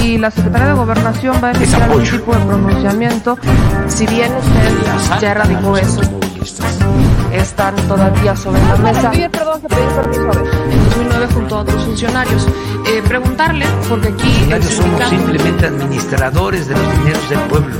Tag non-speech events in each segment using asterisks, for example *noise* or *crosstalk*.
si la Secretaría de Gobernación va a emitir algún tipo de pronunciamiento, si bien usted ya erradicó eso, están todavía sobre la mesa. perdón, En 2009 junto a otros funcionarios. Eh, preguntarle, porque aquí... Los somos simplemente administradores de los dineros del pueblo.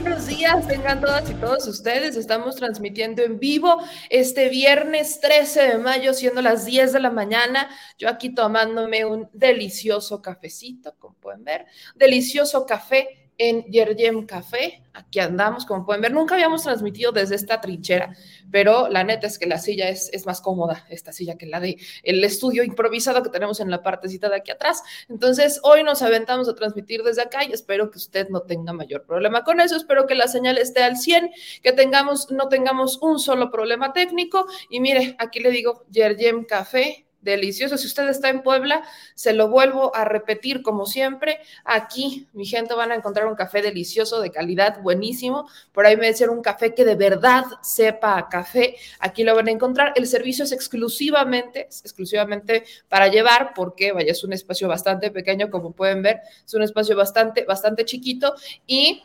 Buenos días, tengan todas y todos ustedes. Estamos transmitiendo en vivo este viernes 13 de mayo, siendo las 10 de la mañana. Yo aquí tomándome un delicioso cafecito, como pueden ver, delicioso café en Yerjem Café. Aquí andamos, como pueden ver. Nunca habíamos transmitido desde esta trinchera, pero la neta es que la silla es, más cómoda, esta silla, que la de el estudio improvisado que tenemos en la partecita de aquí atrás. Entonces, hoy nos aventamos a transmitir desde acá y espero que usted no tenga mayor problema con eso. Espero que la señal esté al 100, que tengamos, no tengamos un solo problema técnico. Y mire, aquí le digo Yerjem Café delicioso. Si usted está en Puebla, se lo vuelvo a repetir como siempre. Aquí, mi gente, van a encontrar un café delicioso, de calidad, buenísimo. Por ahí me decir un café que de verdad sepa a café. Aquí lo van a encontrar. El servicio es exclusivamente, exclusivamente para llevar, porque vaya, es un espacio bastante pequeño, como pueden ver. Es un espacio bastante, bastante chiquito. Y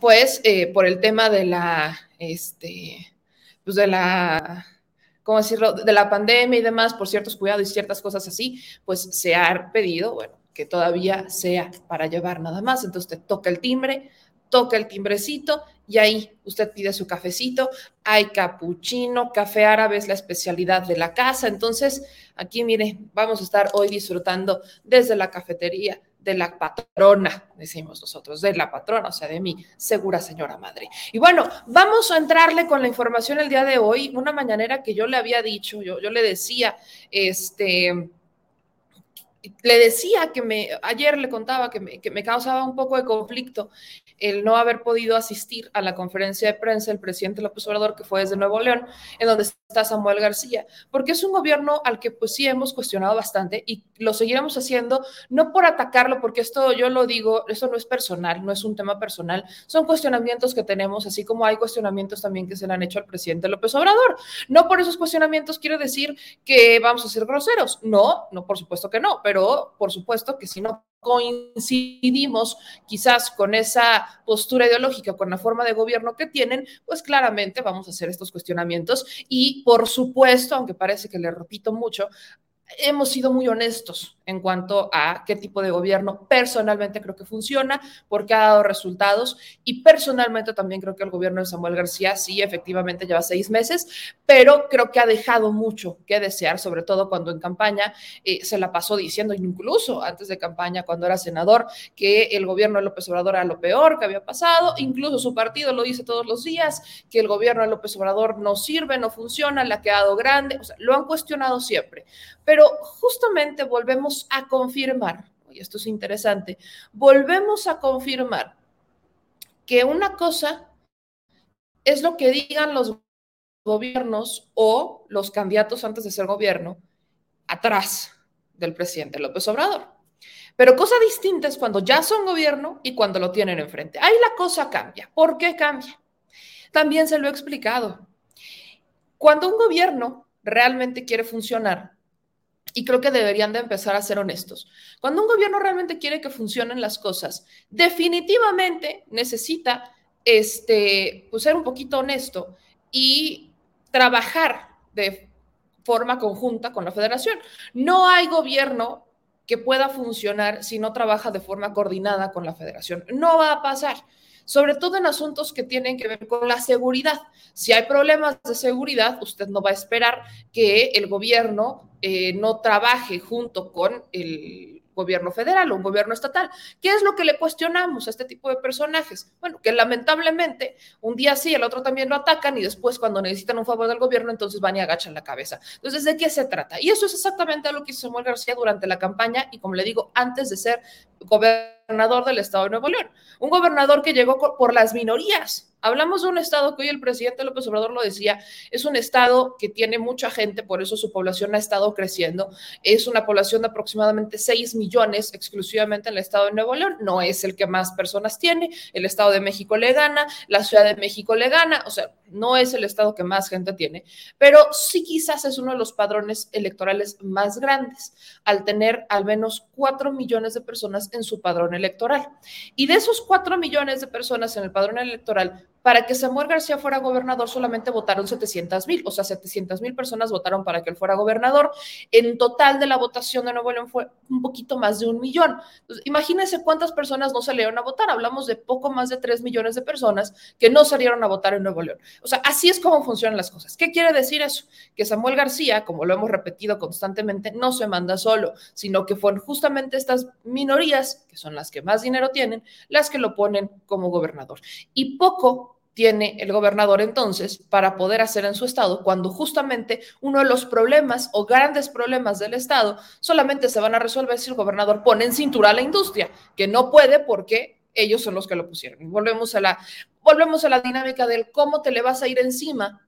pues, eh, por el tema de la, este, pues de la ¿cómo decirlo?, de la pandemia y demás, por ciertos cuidados y ciertas cosas así, pues se ha pedido, bueno, que todavía sea para llevar nada más. Entonces usted toca el timbre, toca el timbrecito y ahí usted pide su cafecito. Hay capuchino, café árabe es la especialidad de la casa. Entonces, aquí mire, vamos a estar hoy disfrutando desde la cafetería de la patrona, decimos nosotros, de la patrona, o sea, de mi segura señora madre. Y bueno, vamos a entrarle con la información el día de hoy, una mañanera que yo le había dicho, yo, yo le decía, este, le decía que me, ayer le contaba que me, que me, causaba un poco de conflicto el no haber podido asistir a la conferencia de prensa del presidente López Obrador, que fue desde Nuevo León, en donde está Samuel García, porque es un gobierno al que pues sí hemos cuestionado bastante y lo seguiremos haciendo, no por atacarlo, porque esto yo lo digo, esto no es personal, no es un tema personal, son cuestionamientos que tenemos, así como hay cuestionamientos también que se le han hecho al presidente López Obrador. No por esos cuestionamientos quiero decir que vamos a ser groseros, no, no, por supuesto que no, pero por supuesto que si no coincidimos quizás con esa postura ideológica, con la forma de gobierno que tienen, pues claramente vamos a hacer estos cuestionamientos. Y por supuesto, aunque parece que le repito mucho, hemos sido muy honestos en cuanto a qué tipo de gobierno personalmente creo que funciona, porque ha dado resultados y personalmente también creo que el gobierno de Samuel García sí, efectivamente lleva seis meses, pero creo que ha dejado mucho que desear, sobre todo cuando en campaña eh, se la pasó diciendo, incluso antes de campaña, cuando era senador, que el gobierno de López Obrador era lo peor que había pasado, incluso su partido lo dice todos los días, que el gobierno de López Obrador no sirve, no funciona, le ha quedado grande, o sea, lo han cuestionado siempre, pero justamente volvemos a confirmar, y esto es interesante, volvemos a confirmar que una cosa es lo que digan los gobiernos o los candidatos antes de ser gobierno atrás del presidente López Obrador. Pero cosa distinta es cuando ya son gobierno y cuando lo tienen enfrente. Ahí la cosa cambia. ¿Por qué cambia? También se lo he explicado. Cuando un gobierno realmente quiere funcionar, y creo que deberían de empezar a ser honestos. Cuando un gobierno realmente quiere que funcionen las cosas, definitivamente necesita este, pues, ser un poquito honesto y trabajar de forma conjunta con la federación. No hay gobierno que pueda funcionar si no trabaja de forma coordinada con la federación. No va a pasar sobre todo en asuntos que tienen que ver con la seguridad. Si hay problemas de seguridad, usted no va a esperar que el gobierno eh, no trabaje junto con el gobierno federal o un gobierno estatal. ¿Qué es lo que le cuestionamos a este tipo de personajes? Bueno, que lamentablemente un día sí, el otro también lo atacan y después cuando necesitan un favor del gobierno, entonces van y agachan la cabeza. Entonces, ¿de qué se trata? Y eso es exactamente lo que hizo Samuel García durante la campaña y como le digo, antes de ser gobernador del estado de Nuevo León. Un gobernador que llegó por las minorías, Hablamos de un estado que hoy el presidente López Obrador lo decía, es un estado que tiene mucha gente, por eso su población ha estado creciendo. Es una población de aproximadamente 6 millones exclusivamente en el estado de Nuevo León. No es el que más personas tiene. El estado de México le gana, la Ciudad de México le gana. O sea, no es el estado que más gente tiene, pero sí quizás es uno de los padrones electorales más grandes, al tener al menos 4 millones de personas en su padrón electoral. Y de esos 4 millones de personas en el padrón electoral, para que Samuel García fuera gobernador solamente votaron 700 mil, o sea, 700 mil personas votaron para que él fuera gobernador. En total de la votación de Nuevo León fue un poquito más de un millón. imagínense cuántas personas no salieron a votar. Hablamos de poco más de 3 millones de personas que no salieron a votar en Nuevo León. O sea, así es como funcionan las cosas. ¿Qué quiere decir eso? Que Samuel García, como lo hemos repetido constantemente, no se manda solo, sino que fueron justamente estas minorías, que son las que más dinero tienen, las que lo ponen como gobernador. Y poco tiene el gobernador entonces para poder hacer en su estado cuando justamente uno de los problemas o grandes problemas del estado solamente se van a resolver si el gobernador pone en cintura a la industria, que no puede porque ellos son los que lo pusieron. Volvemos a la, volvemos a la dinámica del cómo te le vas a ir encima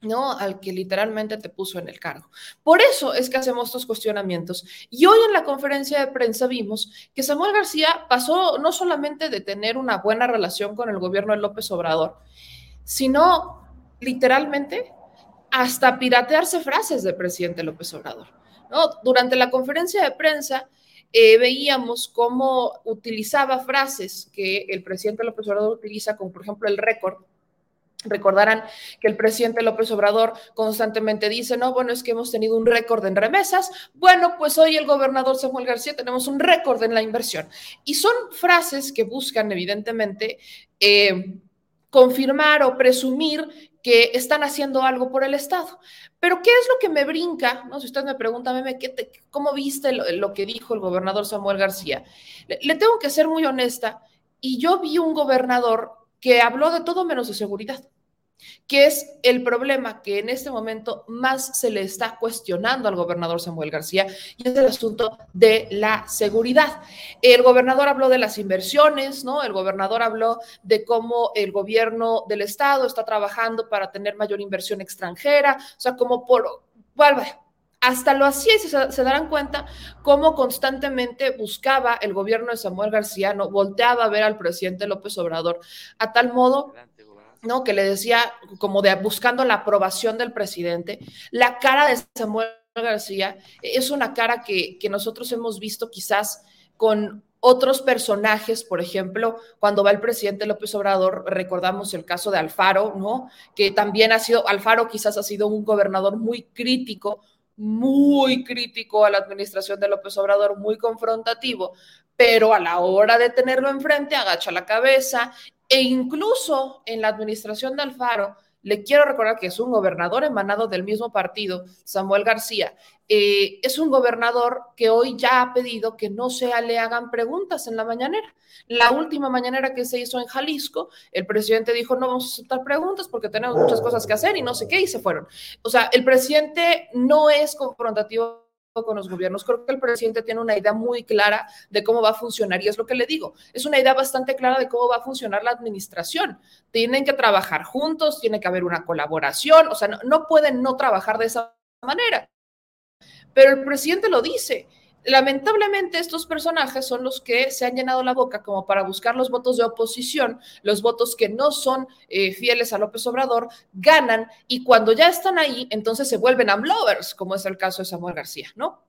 ¿no? Al que literalmente te puso en el cargo. Por eso es que hacemos estos cuestionamientos. Y hoy en la conferencia de prensa vimos que Samuel García pasó no solamente de tener una buena relación con el gobierno de López Obrador, sino literalmente hasta piratearse frases del presidente López Obrador. ¿no? Durante la conferencia de prensa eh, veíamos cómo utilizaba frases que el presidente López Obrador utiliza, como por ejemplo el récord, Recordarán que el presidente López Obrador constantemente dice, no, bueno, es que hemos tenido un récord en remesas. Bueno, pues hoy el gobernador Samuel García tenemos un récord en la inversión. Y son frases que buscan, evidentemente, eh, confirmar o presumir que están haciendo algo por el Estado. Pero ¿qué es lo que me brinca? ¿No? Si usted me pregunta, meme, ¿cómo viste lo, que dijo el gobernador Samuel García? le tengo que ser muy honesta. Y yo vi un gobernador que habló de todo menos de seguridad que es el problema que en este momento más se le está cuestionando al gobernador Samuel García y es el asunto de la seguridad. El gobernador habló de las inversiones, ¿no? El gobernador habló de cómo el gobierno del estado está trabajando para tener mayor inversión extranjera, o sea, como por, bueno, hasta lo hacía y se, darán cuenta cómo constantemente buscaba el gobierno de Samuel García, ¿no? volteaba a ver al presidente López Obrador, a tal modo ¿no? Que le decía, como de buscando la aprobación del presidente, la cara de Samuel García es una cara que, que nosotros hemos visto quizás con otros personajes, por ejemplo, cuando va el presidente López Obrador, recordamos el caso de Alfaro, ¿no? Que también ha sido, Alfaro quizás ha sido un gobernador muy crítico, muy crítico a la administración de López Obrador, muy confrontativo, pero a la hora de tenerlo enfrente agacha la cabeza e incluso en la administración de Alfaro, le quiero recordar que es un gobernador emanado del mismo partido, Samuel García. Eh, es un gobernador que hoy ya ha pedido que no se le hagan preguntas en la mañanera. La última mañanera que se hizo en Jalisco, el presidente dijo, no vamos a aceptar preguntas porque tenemos muchas cosas que hacer y no sé qué, y se fueron. O sea, el presidente no es confrontativo con los gobiernos. Creo que el presidente tiene una idea muy clara de cómo va a funcionar y es lo que le digo. Es una idea bastante clara de cómo va a funcionar la administración. Tienen que trabajar juntos, tiene que haber una colaboración, o sea, no, no pueden no trabajar de esa manera. Pero el presidente lo dice lamentablemente estos personajes son los que se han llenado la boca como para buscar los votos de oposición, los votos que no son eh, fieles a López Obrador, ganan y cuando ya están ahí, entonces se vuelven amlovers, como es el caso de Samuel García, ¿no?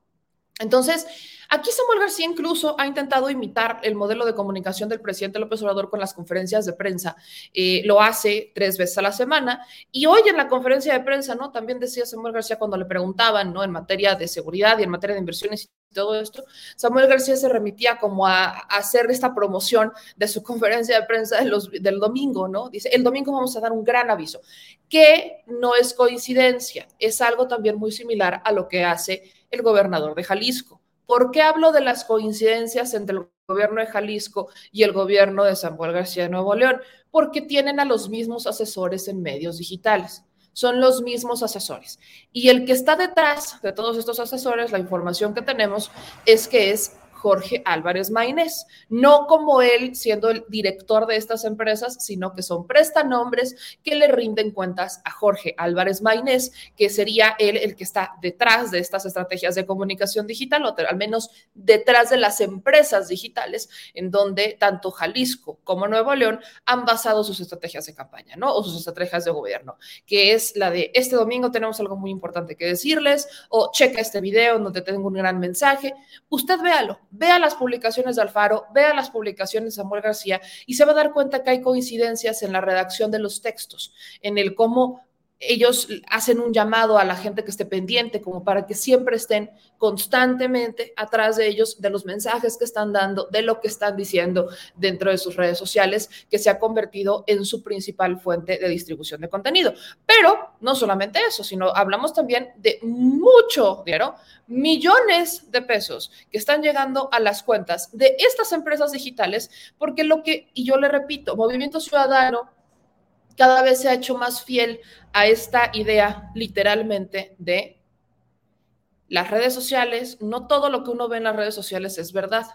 Entonces, aquí Samuel García incluso ha intentado imitar el modelo de comunicación del presidente López Obrador con las conferencias de prensa. Eh, lo hace tres veces a la semana. Y hoy en la conferencia de prensa, ¿no? También decía Samuel García cuando le preguntaban, ¿no? En materia de seguridad y en materia de inversiones todo esto, Samuel García se remitía como a, hacer esta promoción de su *laughs* conferencia de prensa del domingo, ¿no? Dice, el domingo vamos a dar un gran aviso, que no es coincidencia, es algo también muy similar a lo que hace el gobernador de Jalisco. ¿Por qué hablo de las coincidencias entre el gobierno de Jalisco y el gobierno de Samuel García de Nuevo León? Porque tienen a los mismos asesores en medios digitales. Son los mismos asesores. Y el que está detrás de todos estos asesores, la información que tenemos es que es Jorge Álvarez Maínez. No como él siendo el director de estas empresas, sino que son prestanombres que le rinden cuentas a Jorge Álvarez Maínez, que sería él el que está detrás de estas estrategias de comunicación digital, o al menos detrás de las empresas digitales, en donde tanto Jalisco como Nuevo León han basado sus estrategias de campaña, ¿no? O sus estrategias de gobierno, que es la de este domingo tenemos algo muy importante que decirles, o checa este video donde tengo un gran mensaje. Usted véalo, vea las publicaciones de Alfaro, vea las publicaciones de Samuel García y se va a dar cuenta que hay coincidencias en la redacción de los textos, en el cómo ellos hacen un llamado a la gente que esté pendiente, como para que siempre estén constantemente atrás de ellos, de los mensajes que están dando, de lo que están diciendo dentro de sus redes sociales, que se ha convertido en su principal fuente de distribución de contenido. Pero no solamente eso, sino hablamos también de mucho dinero, millones de pesos que están llegando a las cuentas de estas empresas digitales, porque lo que, y yo le repito, Movimiento Ciudadano cada vez se ha hecho más fiel a esta idea literalmente de las redes sociales, no todo lo que uno ve en las redes sociales es verdad.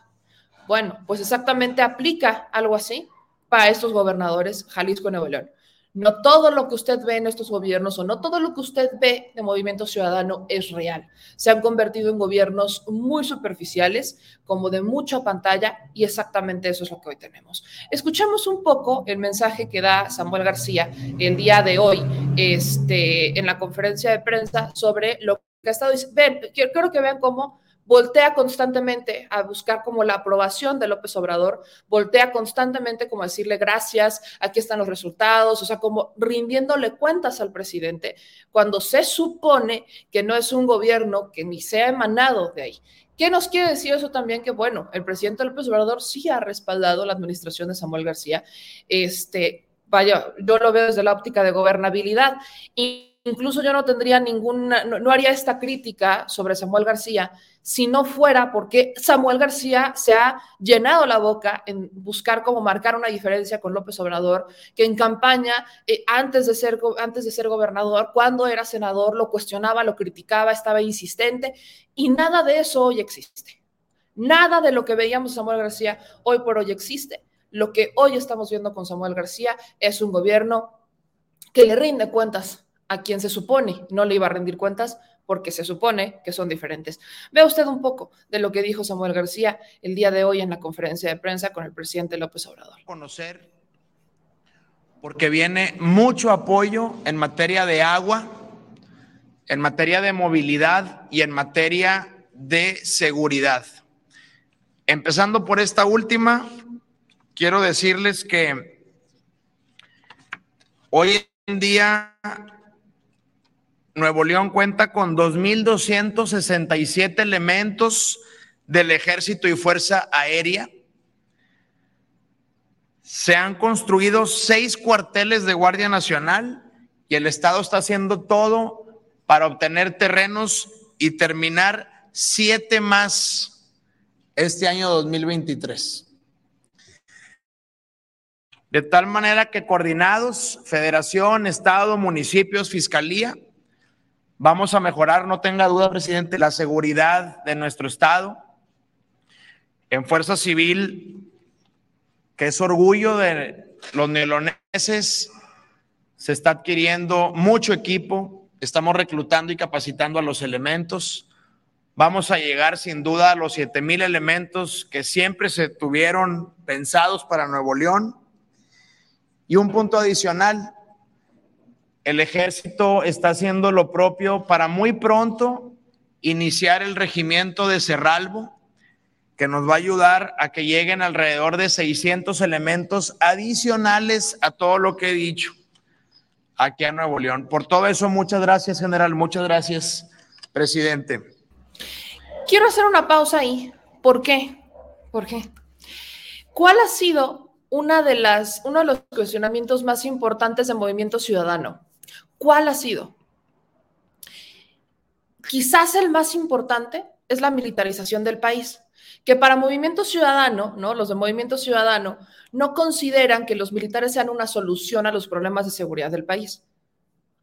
Bueno, pues exactamente aplica algo así para estos gobernadores Jalisco y Nuevo León. No todo lo que usted ve en estos gobiernos o no todo lo que usted ve de Movimiento Ciudadano es real. Se han convertido en gobiernos muy superficiales, como de mucha pantalla, y exactamente eso es lo que hoy tenemos. Escuchamos un poco el mensaje que da Samuel García el día de hoy este, en la conferencia de prensa sobre lo que ha estado diciendo. Ven, quiero que vean cómo voltea constantemente a buscar como la aprobación de López Obrador, voltea constantemente como a decirle gracias, aquí están los resultados, o sea, como rindiéndole cuentas al presidente, cuando se supone que no es un gobierno que ni se ha emanado de ahí. ¿Qué nos quiere decir eso también? Que bueno, el presidente López Obrador sí ha respaldado la administración de Samuel García. Este, vaya, yo lo veo desde la óptica de gobernabilidad. Y incluso yo no tendría ninguna, no, haría esta crítica sobre Samuel García si no fuera porque Samuel García se ha llenado la boca en buscar cómo marcar una diferencia con López Obrador, que en campaña, eh, antes, de ser, antes de ser gobernador, cuando era senador, lo cuestionaba, lo criticaba, estaba insistente, y nada de eso hoy existe. Nada de lo que veíamos Samuel García hoy por hoy existe. Lo que hoy estamos viendo con Samuel García es un gobierno que le rinde cuentas a quien se supone no le iba a rendir cuentas porque se supone que son diferentes. Vea usted un poco de lo que dijo Samuel García el día de hoy en la conferencia de prensa con el presidente López Obrador. Conocer, porque viene mucho apoyo en materia de agua, en materia de movilidad y en materia de seguridad. Empezando por esta última, quiero decirles que hoy en día Nuevo León cuenta con 2.267 elementos del ejército y fuerza aérea. Se han construido seis cuarteles de Guardia Nacional y el Estado está haciendo todo para obtener terrenos y terminar siete más este año 2023. De tal manera que coordinados, federación, Estado, municipios, fiscalía, Vamos a mejorar, no tenga duda, presidente, la seguridad de nuestro Estado. En Fuerza Civil, que es orgullo de los neoloneses, se está adquiriendo mucho equipo, estamos reclutando y capacitando a los elementos. Vamos a llegar sin duda a los siete mil elementos que siempre se tuvieron pensados para Nuevo León. Y un punto adicional, el ejército está haciendo lo propio para muy pronto iniciar el regimiento de Cerralbo, que nos va a ayudar a que lleguen alrededor de 600 elementos adicionales a todo lo que he dicho aquí a Nuevo León. Por todo eso, muchas gracias, general. Muchas gracias, presidente. Quiero hacer una pausa ahí. ¿Por qué? ¿Por qué? ¿Cuál ha sido una de las, uno de los cuestionamientos más importantes del movimiento ciudadano? ¿Cuál ha sido? Quizás el más importante es la militarización del país, que para Movimiento Ciudadano, ¿no? Los de Movimiento Ciudadano no consideran que los militares sean una solución a los problemas de seguridad del país.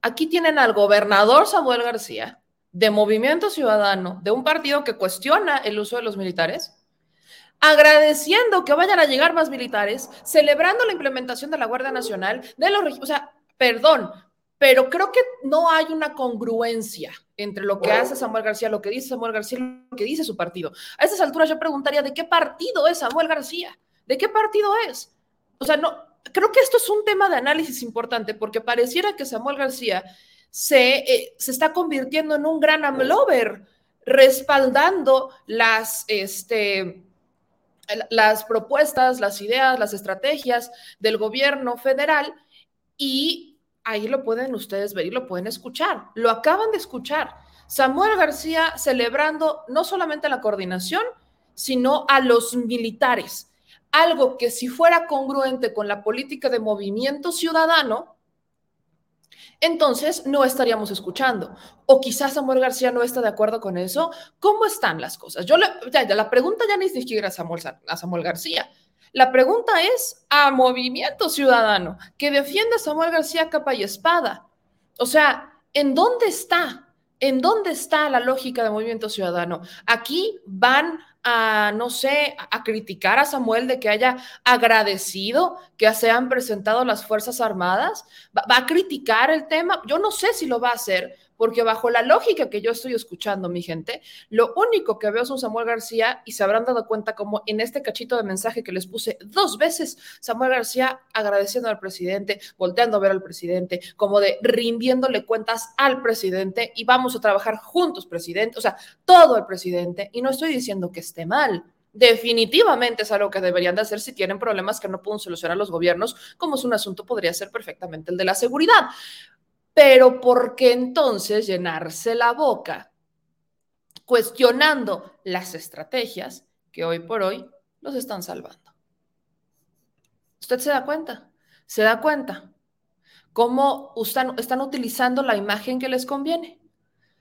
Aquí tienen al gobernador Samuel García, de Movimiento Ciudadano, de un partido que cuestiona el uso de los militares, agradeciendo que vayan a llegar más militares, celebrando la implementación de la Guardia Nacional, de los, o sea, perdón, pero creo que no hay una congruencia entre lo que hace Samuel García, lo que dice Samuel García y lo que dice su partido. A estas alturas yo preguntaría, ¿de qué partido es Samuel García? ¿De qué partido es? O sea, no, creo que esto es un tema de análisis importante porque pareciera que Samuel García se, eh, se está convirtiendo en un gran amlover, respaldando las, este, las propuestas, las ideas, las estrategias del gobierno federal y ahí lo pueden ustedes ver y lo pueden escuchar. Lo acaban de escuchar. Samuel García celebrando no solamente la coordinación, sino a los militares. Algo que si fuera congruente con la política de movimiento ciudadano, entonces no estaríamos escuchando. O quizás Samuel García no está de acuerdo con eso. ¿Cómo están las cosas? Yo ya, la pregunta ya ni siquiera Samuel, a Samuel García. La pregunta es a Movimiento Ciudadano, que defiende a Samuel García capa y espada. O sea, ¿en dónde está? ¿En dónde está la lógica de Movimiento Ciudadano? Aquí van a, no sé, a criticar a Samuel de que haya agradecido que se han presentado las Fuerzas Armadas? ¿Va, a criticar el tema? Yo no sé si lo va a hacer, porque bajo la lógica que yo estoy escuchando, mi gente, lo único que veo es un Samuel García y se habrán dado cuenta como en este cachito de mensaje que les puse dos veces, Samuel García agradeciendo al presidente, volteando a ver al presidente, como de rindiéndole cuentas al presidente y vamos a trabajar juntos, presidente, o sea, todo el presidente. Y no estoy diciendo que esté mal, definitivamente es algo que deberían de hacer si tienen problemas que no pueden solucionar los gobiernos, como es un asunto podría ser perfectamente el de la seguridad pero ¿por qué entonces llenarse la boca cuestionando las estrategias que hoy por hoy los están salvando? ¿Usted se da cuenta? ¿Se da cuenta cómo están, utilizando la imagen que les conviene?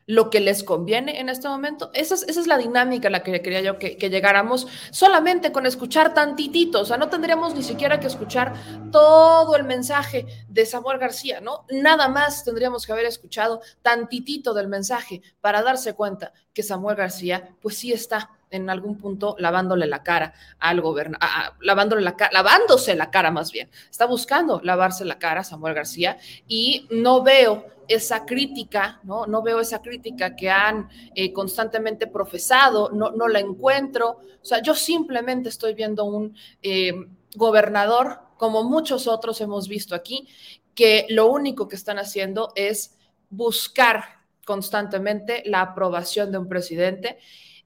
Lo que les conviene en este momento. Esa es, esa es la dinámica a la que quería yo que, llegáramos solamente con escuchar tantitito, o sea, no tendríamos ni siquiera que escuchar todo el mensaje de Samuel García, ¿no? Nada más tendríamos que haber escuchado tantitito del mensaje para darse cuenta que Samuel García, pues sí está en algún punto lavándole la cara al gobierno, lavándole la cara, lavándose la cara más bien. Está buscando lavarse la cara Samuel García y no veo esa crítica, ¿no? No veo esa crítica que han eh, constantemente profesado, no, no la encuentro. O sea, yo simplemente estoy viendo un eh, gobernador, como muchos otros hemos visto aquí, que lo único que están haciendo es buscar constantemente la aprobación de un presidente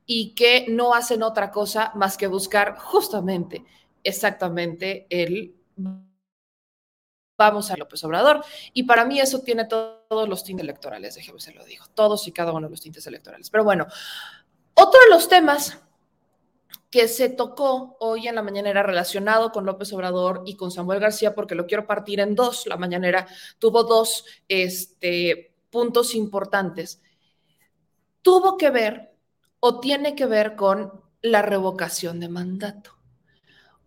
y que no hacen otra cosa más que buscar justamente, exactamente el vamos a López Obrador. Y para mí eso tiene todos los tintes electorales, déjeme se lo digo, todos y cada uno de los tintes electorales. Pero bueno, otro de los temas que se tocó hoy en la mañanera relacionado con López Obrador y con Samuel García, porque lo quiero partir en dos, la mañanera tuvo dos este, puntos importantes. Tuvo que ver o tiene que ver con la revocación de mandato.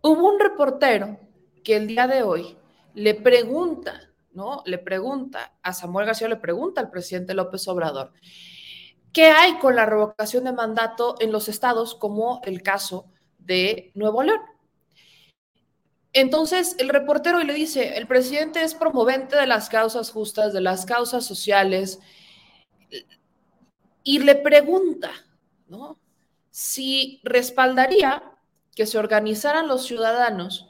Hubo un reportero que el día de hoy le pregunta, ¿no? Le pregunta a Samuel García, le pregunta al presidente López Obrador, ¿qué hay con la revocación de mandato en los estados como el caso de Nuevo León? Entonces el reportero le dice, el presidente es promovente de las causas justas, de las causas sociales, y le pregunta, ¿no? Si respaldaría que se organizaran los ciudadanos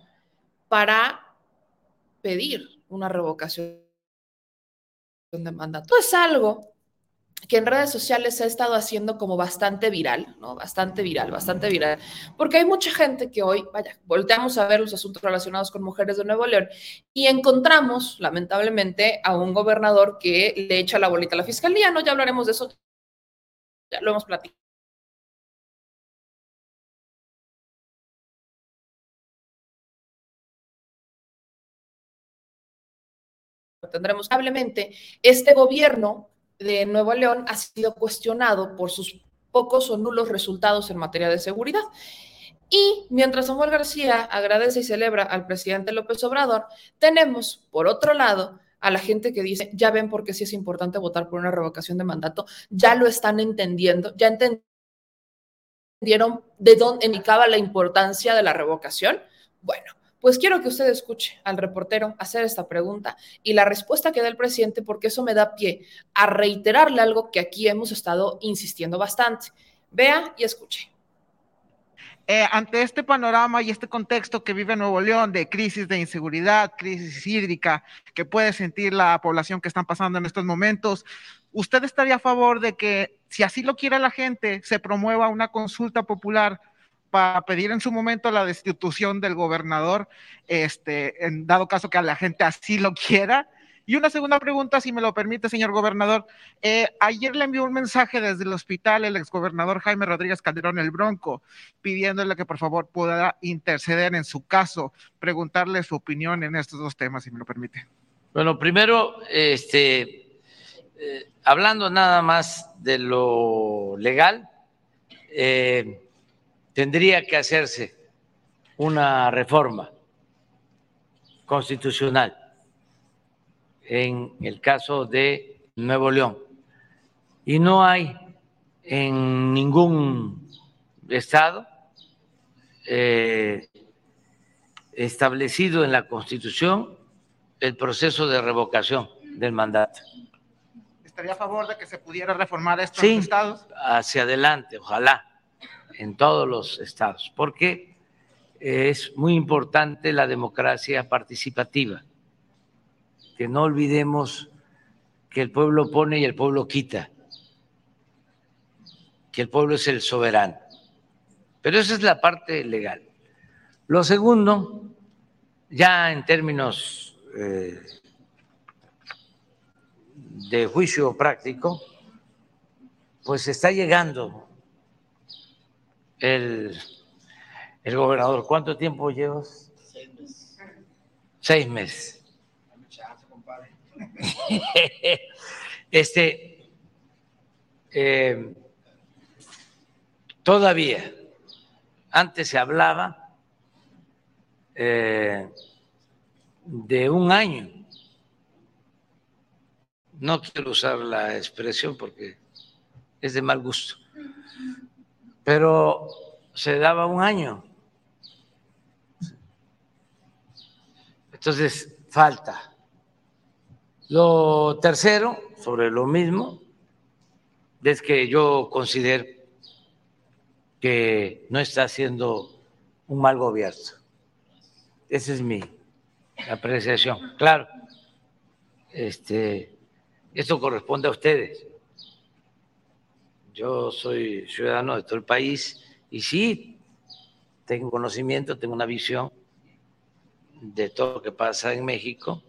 para pedir una revocación de mandato. Es algo que en redes sociales se ha estado haciendo como bastante viral, ¿no? Bastante viral, bastante viral, porque hay mucha gente que hoy, vaya, volteamos a ver los asuntos relacionados con mujeres de Nuevo León y encontramos, lamentablemente, a un gobernador que le echa la bolita a la fiscalía, ¿no? Ya hablaremos de eso, ya lo hemos platicado tendremos. Probablemente este gobierno de Nuevo León ha sido cuestionado por sus pocos o nulos resultados en materia de seguridad. Y mientras Samuel García agradece y celebra al presidente López Obrador, tenemos, por otro lado, a la gente que dice, ya ven por qué sí es importante votar por una revocación de mandato, ya lo están entendiendo, ya entendieron de dónde indicaba la importancia de la revocación? Bueno, pues quiero que usted escuche al reportero hacer esta pregunta y la respuesta que da el presidente, porque eso me da pie a reiterarle algo que aquí hemos estado insistiendo bastante. Vea y escuche. Eh, ante este panorama y este contexto que vive Nuevo León de crisis de inseguridad, crisis hídrica que puede sentir la población que están pasando en estos momentos, ¿usted estaría a favor de que, si así lo quiere la gente, se promueva una consulta popular para pedir en su momento la destitución del gobernador, este, en dado caso que a la gente así lo quiera? Y una segunda pregunta, si me lo permite, señor gobernador. Eh, ayer le envió un mensaje desde el hospital el exgobernador Jaime Rodríguez Calderón el Bronco, pidiéndole que por favor pueda interceder en su caso, preguntarle su opinión en estos dos temas, si me lo permite. Bueno, primero, este, eh, hablando nada más de lo legal, eh, tendría que hacerse una reforma constitucional en el caso de Nuevo León. Y no hay en ningún estado eh, establecido en la Constitución el proceso de revocación del mandato. ¿Estaría a favor de que se pudiera reformar esto en los estados? Hacia adelante, ojalá, en todos los estados, porque es muy importante la democracia participativa que no olvidemos que el pueblo pone y el pueblo quita, que el pueblo es el soberano. Pero esa es la parte legal. Lo segundo, ya en términos eh, de juicio práctico, pues está llegando el, el gobernador. ¿Cuánto tiempo llevas? Seis meses. Seis meses *laughs* este, eh, todavía, antes se hablaba eh, de un año. No quiero usar la expresión porque es de mal gusto, pero se daba un año. Entonces, falta. Lo tercero, sobre lo mismo, es que yo considero que no está haciendo un mal gobierno. Esa es mi apreciación. Claro, este, esto corresponde a ustedes. Yo soy ciudadano de todo el país y sí tengo conocimiento, tengo una visión de todo lo que pasa en México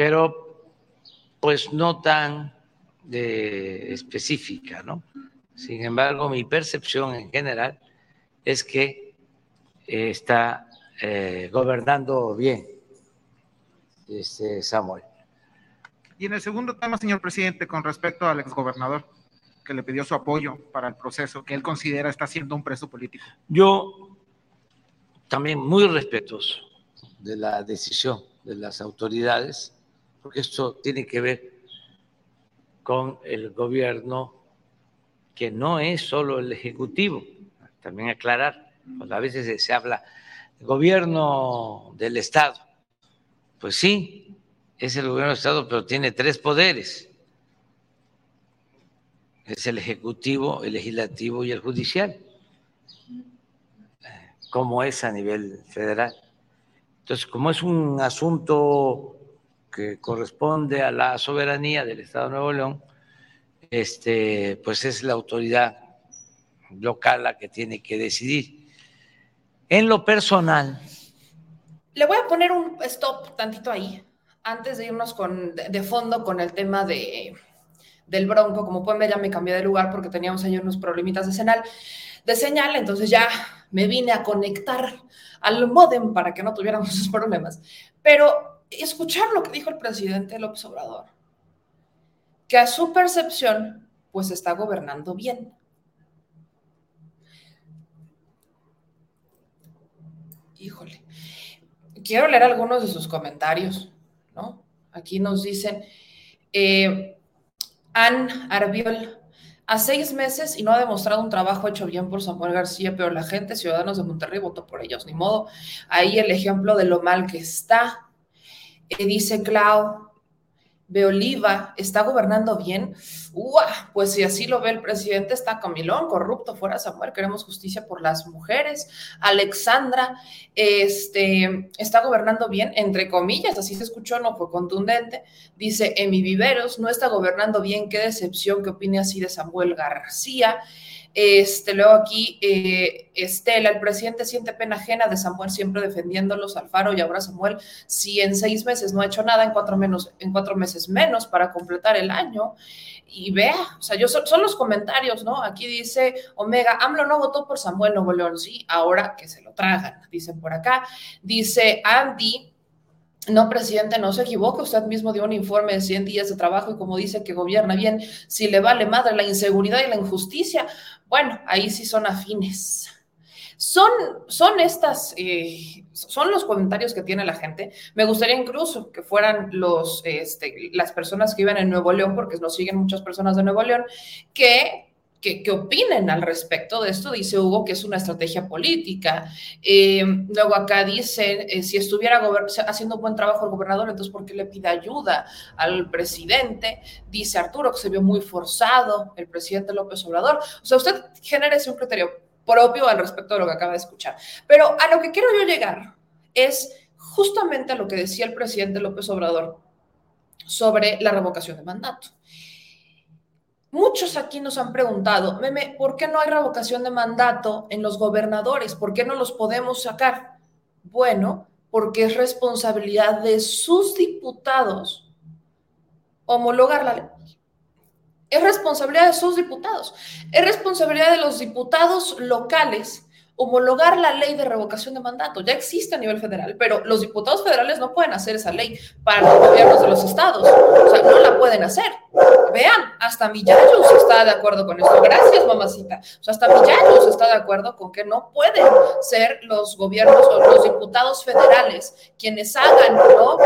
pero pues no tan específica, ¿no? Sin embargo, mi percepción en general es que eh, está eh, gobernando bien este Samuel. Y en el segundo tema, señor presidente, con respecto al exgobernador le pidió su apoyo para el proceso que él considera está siendo un preso político. Yo también muy respetuoso de la decisión de las autoridades porque esto tiene que ver con el gobierno que no es solo el Ejecutivo, también aclarar, cuando a veces se habla gobierno del Estado, pues sí, es el gobierno del Estado, pero tiene tres poderes. Es el Ejecutivo, el Legislativo y el Judicial, como es a nivel federal. Entonces, como es un asunto que corresponde a la soberanía del Estado de Nuevo León, este, pues es la autoridad local la que tiene que decidir. En lo personal. Le voy a poner un stop tantito ahí, antes de irnos con, de, fondo con el tema de, del bronco. Como pueden ver, ya me cambié de lugar porque teníamos ayer unos problemitas de señal, de señal, entonces ya me vine a conectar al modem para que no tuviéramos *laughs* esos problemas. Pero escuchar lo que dijo el presidente López Obrador, que a su percepción, pues está gobernando bien. Híjole, quiero leer algunos de sus comentarios, ¿no? Aquí nos dicen, eh, Ann Arbiol, a seis meses y no ha demostrado un trabajo hecho bien por Samuel García, pero la gente, ciudadanos de Monterrey, votó por ellos, ni modo. Ahí el ejemplo de lo mal que está. Eh, dice Clau, Oliva está gobernando bien. ¡Uah! Pues si así lo ve el presidente, está Camilón, corrupto, fuera Samuel, queremos justicia por las mujeres. Alexandra este, está gobernando bien, entre comillas, así se escuchó, no fue contundente. Dice Emi Viveros, no está gobernando bien, qué decepción, qué opine así de Samuel García. Este, luego aquí, eh, Estela, el presidente siente pena ajena de Samuel siempre defendiéndolos, Alfaro y ahora Samuel, si en seis meses no ha hecho nada, en cuatro, menos, en cuatro meses menos para completar el año. Y vea, o sea, yo son, los comentarios, ¿no? Aquí dice Omega, AMLO no votó por Samuel Nuevo León, sí, ahora que se lo tragan, dicen por acá. Dice Andy, no, presidente, no se equivoque. Usted mismo dio un informe de 100 días de trabajo y como dice que gobierna bien, si le vale madre la inseguridad y la injusticia, bueno, ahí sí son afines. Son, son estas, eh, son los comentarios que tiene la gente. Me gustaría incluso que fueran los, este, las personas que viven en Nuevo León, porque nos siguen muchas personas de Nuevo León, que que, opinen al respecto de esto. Dice Hugo que es una estrategia política. Eh, luego acá dice, eh, si estuviera haciendo un buen trabajo el gobernador, entonces ¿por qué le pide ayuda al presidente? Dice Arturo que se vio muy forzado el presidente López Obrador. O sea, usted genera ese un criterio propio al respecto de lo que acaba de escuchar. Pero a lo que quiero yo llegar es justamente a lo que decía el presidente López Obrador sobre la revocación de mandato. Muchos aquí nos han preguntado, Meme, ¿por qué no hay revocación de mandato en los gobernadores? ¿Por qué no los podemos sacar? Bueno, porque es responsabilidad de sus diputados homologar la ley. Es responsabilidad de sus diputados. Es responsabilidad de los diputados locales homologar la ley de revocación de mandato. Ya existe a nivel federal, pero los diputados federales no pueden hacer esa ley para los gobiernos de los estados. O sea, no la pueden hacer. Vean, hasta Millayos está de acuerdo con esto. Gracias, mamacita. O sea, hasta Millayos está de acuerdo con que no pueden ser los gobiernos o los diputados federales quienes hagan, ¿no?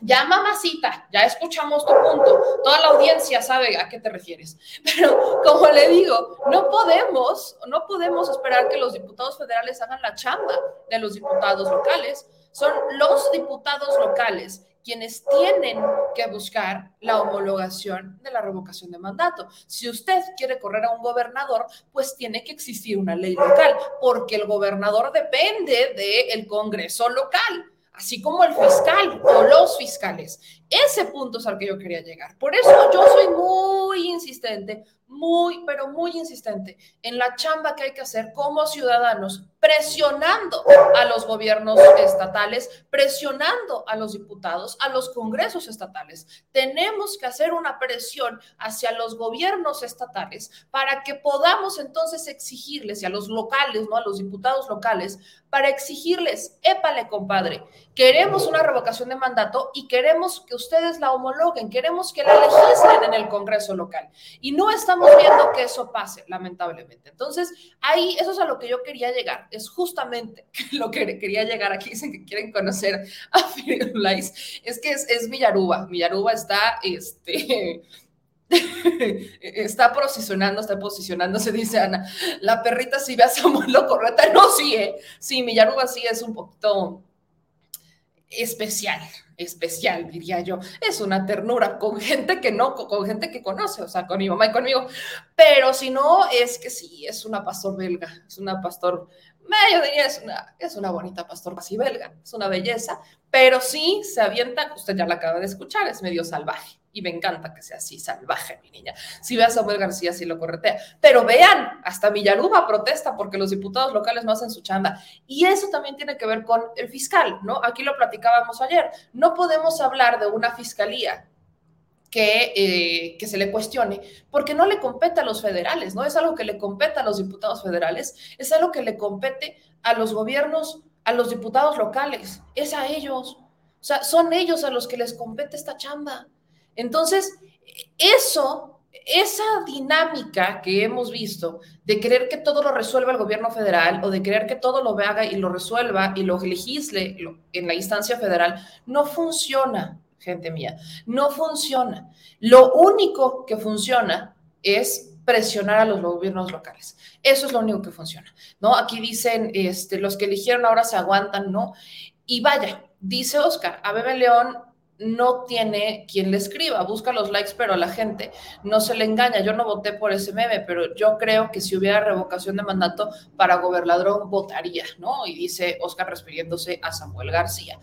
Ya, mamacita, ya escuchamos tu punto. Toda la audiencia sabe a qué te refieres. *laughs* Pero como le digo, no podemos, no podemos esperar que los diputados federales hagan la chamba de los diputados locales. Son los diputados locales quienes tienen que buscar la homologación de la revocación de mandato. Si usted quiere correr a un gobernador, pues tiene que existir una ley local, porque el gobernador depende del Congreso local así como el fiscal o los fiscales. Ese punto es al que yo quería llegar. Por eso yo soy muy insistente, muy, pero muy insistente en la chamba que hay que hacer como ciudadanos, presionando a los gobiernos estatales, presionando a los diputados, a los congresos estatales. Tenemos que hacer una presión hacia los gobiernos estatales para que podamos entonces exigirles, y a los locales, ¿no? A los diputados locales, para exigirles, épale, compadre, queremos una revocación de mandato y queremos que ustedes la homologuen, queremos que la legislen en el Congreso local. Y no estamos viendo que eso pase, lamentablemente. Entonces, ahí, eso es a lo que yo quería llegar, es justamente *laughs* lo que quería llegar aquí, dicen que quieren conocer a Firulais, es que es, es Villaruba, Villaruba está, este... *laughs* está posicionando, está posicionándose, dice Ana. La perrita si ve a Samuel lo correcta. No, sí, ¿eh? Sí, Millaruba sí es un poquito especial, especial, diría yo. Es una ternura con gente que no, con gente que conoce, o sea, con mi mamá y conmigo. Pero si no, es que sí, es una pastor belga, es una pastor, yo diría, es una, es una bonita pastor así belga, es una belleza, pero sí se avienta, usted ya la acaba de escuchar, es medio salvaje y me encanta que sea así salvaje, mi niña. Si ve a Samuel García, sí lo corretea. Pero vean, hasta Villaruba protesta porque los diputados locales no hacen su chamba. Y eso también tiene que ver con el fiscal, ¿no? Aquí lo platicábamos ayer. No podemos hablar de una fiscalía que, eh, que, se le cuestione, porque no le compete a los federales, no es algo que le compete a los diputados federales, es algo que le compete a los gobiernos, a los diputados locales, es a ellos. O sea, son ellos a los que les compete esta chamba. Entonces, eso, esa dinámica que hemos visto de querer que todo lo resuelva el gobierno federal o de querer que todo lo haga y lo resuelva y lo legisle en la instancia federal, no funciona, gente mía, no funciona. Lo único que funciona es presionar a los gobiernos locales. Eso es lo único que funciona, ¿no? Aquí dicen, este, los que eligieron ahora se aguantan, ¿no? Y vaya, dice Oscar, a Bebe León no tiene quien le escriba, busca los likes, pero a la gente no se le engaña. Yo no voté por ese meme, pero yo creo que si hubiera revocación de mandato para gobernador, votaría, ¿no? Y dice Oscar refiriéndose a Samuel García.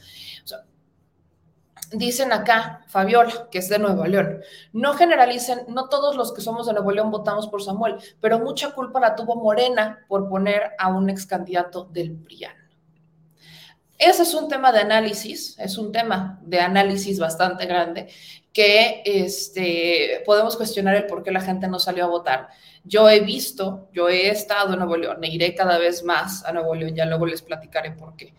dicen acá, Fabiola, que es de Nuevo León, no generalicen, no todos los que somos de Nuevo León votamos por Samuel, pero mucha culpa la tuvo Morena por poner a un ex candidato del PRIAN. Ese es un tema de análisis, es un tema de análisis bastante grande que este, podemos cuestionar el por qué la gente no salió a votar. Yo he visto, yo he estado en Nuevo León, e iré cada vez más a Nuevo León, ya luego les platicaré por qué.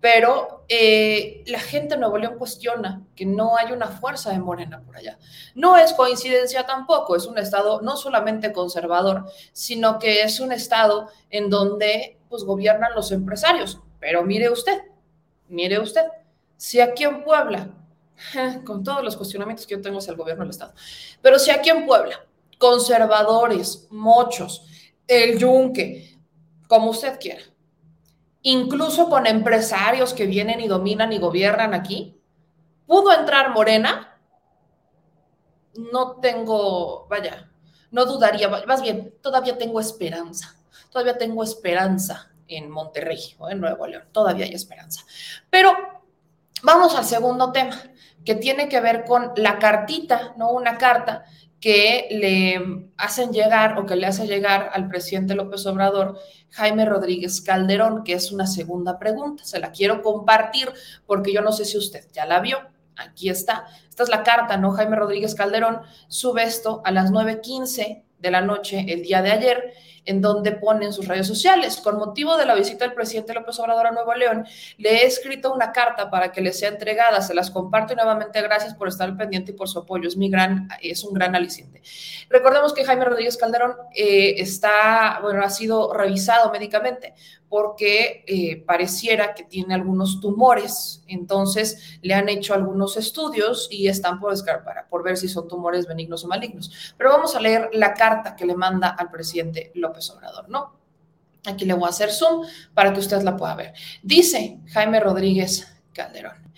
Pero eh, la gente en Nuevo León cuestiona que no hay una fuerza de Morena por allá. No es coincidencia tampoco, es un estado no solamente conservador, sino que es un estado en donde pues, gobiernan los empresarios. Pero mire usted, Mire usted, si aquí en Puebla, *laughs* con todos los cuestionamientos que yo tengo hacia el gobierno del Estado, pero si aquí en Puebla, conservadores, mochos, el yunque, como usted quiera, incluso con empresarios que vienen y dominan y gobiernan aquí, pudo entrar Morena, no tengo, vaya, no dudaría, más bien, todavía tengo esperanza, todavía tengo esperanza en Monterrey o en Nuevo León. Todavía hay esperanza. Pero vamos al segundo tema, que tiene que ver con la cartita, no una carta que le hacen llegar o que le hace llegar al presidente López Obrador Jaime Rodríguez Calderón, que es una segunda pregunta. Se la quiero compartir porque yo no sé si usted ya la vio. Aquí está. Esta es la carta, ¿no? Jaime Rodríguez Calderón sube esto a las 9.15 de la noche el día de ayer en donde pone en sus redes sociales. Con motivo de la visita del presidente López Obrador a Nuevo León, le he escrito una carta para que le sea entregada. Se las comparto y nuevamente gracias por estar pendiente y por su apoyo. Es, mi gran, es un gran aliciente. Recordemos que Jaime Rodríguez Calderón eh, está, bueno, ha sido revisado médicamente porque eh, pareciera que tiene algunos tumores. Entonces le han hecho algunos estudios y están por escarpar, por ver si son tumores benignos o malignos. Pero vamos a leer la carta que le manda al presidente López Obrador, ¿no? Aquí le voy a hacer zoom para que usted la pueda ver. Dice Jaime Rodríguez Calderón.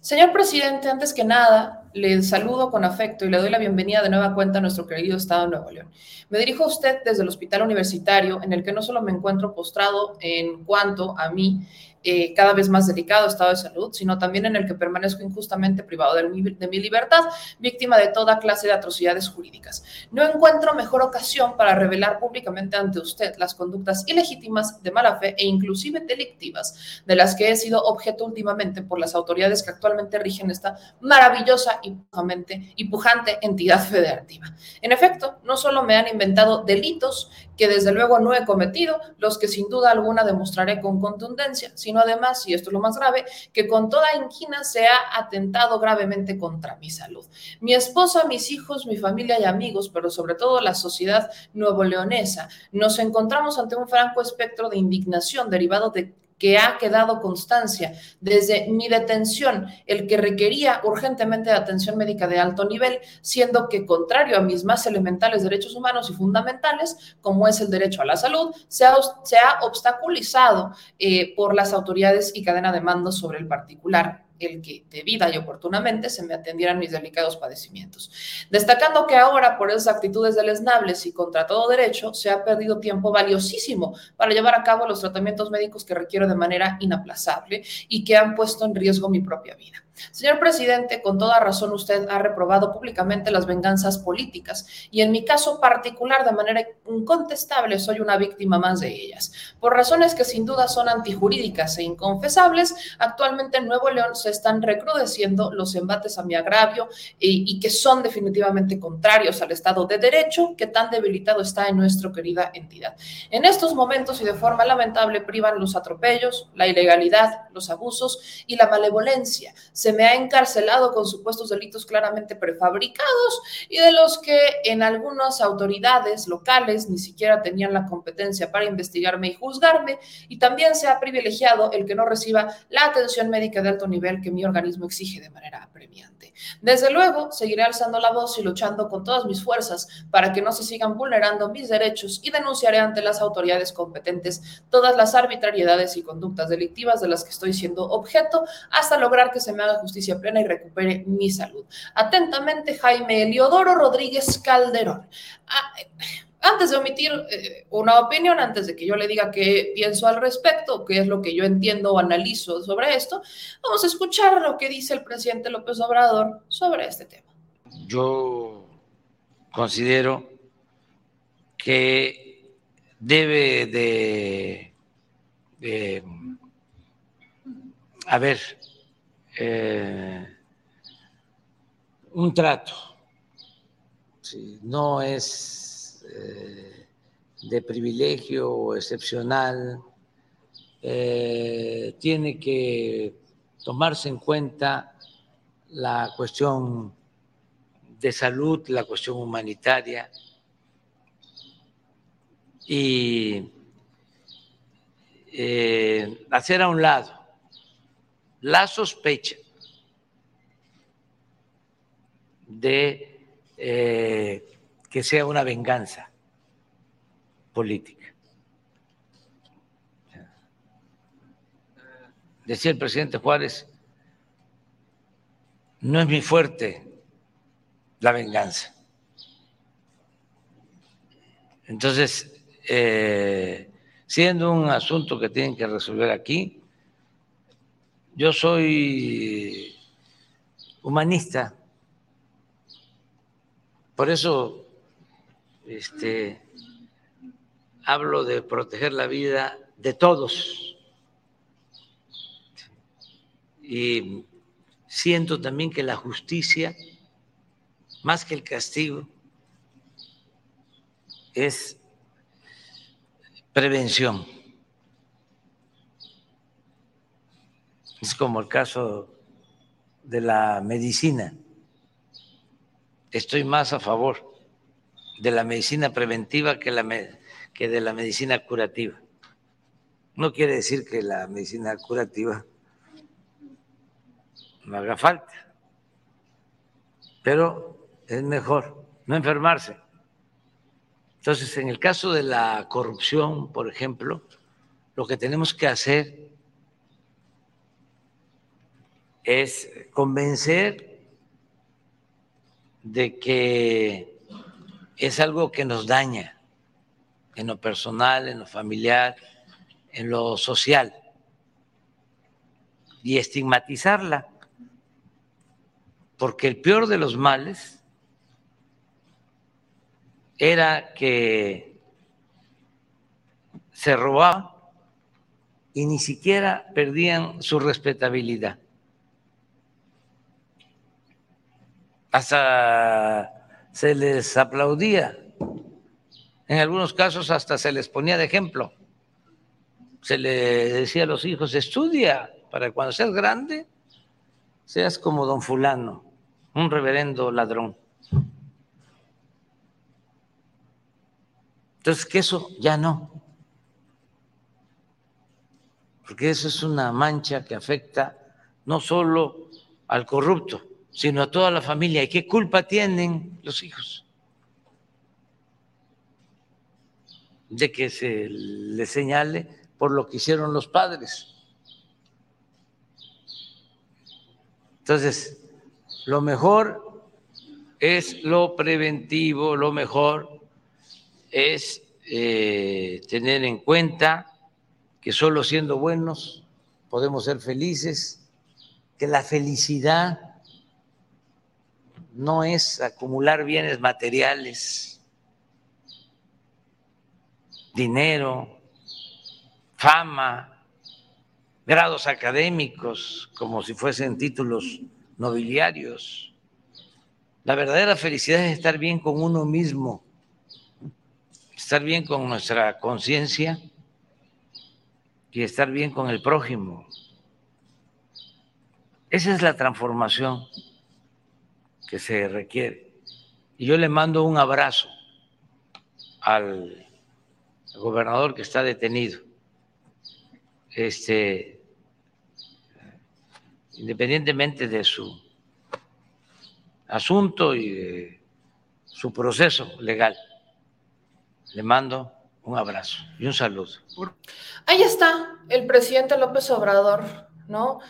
Señor presidente, antes que nada, le saludo con afecto y le doy la bienvenida de nueva cuenta a nuestro querido Estado de Nuevo León. Me dirijo a usted desde el Hospital Universitario, en el que no solo me encuentro postrado en cuanto a mí eh, cada vez más delicado estado de salud, sino también en el que permanezco injustamente privado de mi, de mi libertad, víctima de toda clase de atrocidades jurídicas. No encuentro mejor ocasión para revelar públicamente ante usted las conductas ilegítimas, de mala fe e inclusive delictivas de las que he sido objeto últimamente por las autoridades que actualmente rigen esta maravillosa y pujante entidad federativa. En efecto, no solo me han inventado delitos que desde luego no he cometido, los que sin duda alguna demostraré con contundencia, sino además, y esto es lo más grave, que con toda inquina se ha atentado gravemente contra mi salud. Mi esposa, mis hijos, mi familia y amigos, pero sobre todo la sociedad nuevo leonesa, nos encontramos ante un franco espectro de indignación derivado de que ha quedado constancia desde mi detención, el que requería urgentemente atención médica de alto nivel, siendo que contrario a mis más elementales derechos humanos y fundamentales, como es el derecho a la salud, se ha, se ha obstaculizado eh, por las autoridades y cadena de mando sobre el particular el que debida y oportunamente se me atendieran mis delicados padecimientos. Destacando que ahora, por esas actitudes deleznables y contra todo derecho, se ha perdido tiempo valiosísimo para llevar a cabo los tratamientos médicos que requiero de manera inaplazable y que han puesto en riesgo mi propia vida. Señor presidente, con toda razón usted ha reprobado públicamente las venganzas políticas y en mi caso particular de manera incontestable soy una víctima más de ellas. Por razones que sin duda son antijurídicas e inconfesables, actualmente en Nuevo León se están recrudeciendo los embates a mi agravio y, y que son definitivamente contrarios al Estado de Derecho que tan debilitado está en nuestra querida entidad. En estos momentos y de forma lamentable privan los atropellos, la ilegalidad, los abusos y la malevolencia me ha encarcelado con supuestos delitos claramente prefabricados y de los que en algunas autoridades locales ni siquiera tenían la competencia para investigarme y juzgarme, y también se ha privilegiado el que no reciba la atención médica de alto nivel que mi organismo exige de manera apremiante. Desde luego, seguiré alzando la voz y luchando con todas mis fuerzas para que no se sigan vulnerando mis derechos y denunciaré ante las autoridades competentes todas las arbitrariedades y conductas delictivas de las que estoy siendo objeto hasta lograr que se me haga justicia plena y recupere mi salud. Atentamente, Jaime Eliodoro Rodríguez Calderón. Ah, antes de omitir eh, una opinión, antes de que yo le diga qué pienso al respecto, qué es lo que yo entiendo o analizo sobre esto, vamos a escuchar lo que dice el presidente López Obrador sobre este tema. Yo considero que debe de, haber eh, un trato. no es eh, de privilegio excepcional, eh, tiene que tomarse en cuenta la cuestión de salud, la cuestión humanitaria. Y eh, hacer a un lado la sospecha de que sea una venganza política. Decía el presidente Juárez, no es mi fuerte la venganza. Entonces, eh, siendo un asunto que tienen que resolver aquí, yo soy humanista, por eso este, hablo de proteger la vida de todos. Y siento también que la justicia, más que el castigo, es prevención. Es como el caso de la medicina. Estoy más a favor de la medicina preventiva que, la, que de la medicina curativa. No quiere decir que la medicina curativa no haga falta, pero es mejor no enfermarse. Entonces, en el caso de la corrupción, por ejemplo, lo que tenemos que hacer es convencer de que es algo que nos daña en lo personal, en lo familiar, en lo social. Y estigmatizarla, porque el peor de los males era que se robaban y ni siquiera perdían su respetabilidad. Hasta se les aplaudía. En algunos casos hasta se les ponía de ejemplo. Se le decía a los hijos, estudia para que cuando seas grande seas como don fulano, un reverendo ladrón. Entonces, que eso ya no. Porque eso es una mancha que afecta no solo al corrupto, sino a toda la familia. ¿Y qué culpa tienen los hijos? De que se les señale por lo que hicieron los padres. Entonces, lo mejor es lo preventivo, lo mejor es eh, tener en cuenta que solo siendo buenos podemos ser felices, que la felicidad no es acumular bienes materiales, dinero, fama, grados académicos, como si fuesen títulos nobiliarios. La verdadera felicidad es estar bien con uno mismo, estar bien con nuestra conciencia y estar bien con el prójimo. Esa es la transformación que se requiere. Y yo le mando un abrazo al gobernador que está detenido. Este, independientemente de su asunto y de su proceso legal. Le mando un abrazo y un saludo. Ahí está el presidente López Obrador, ¿no?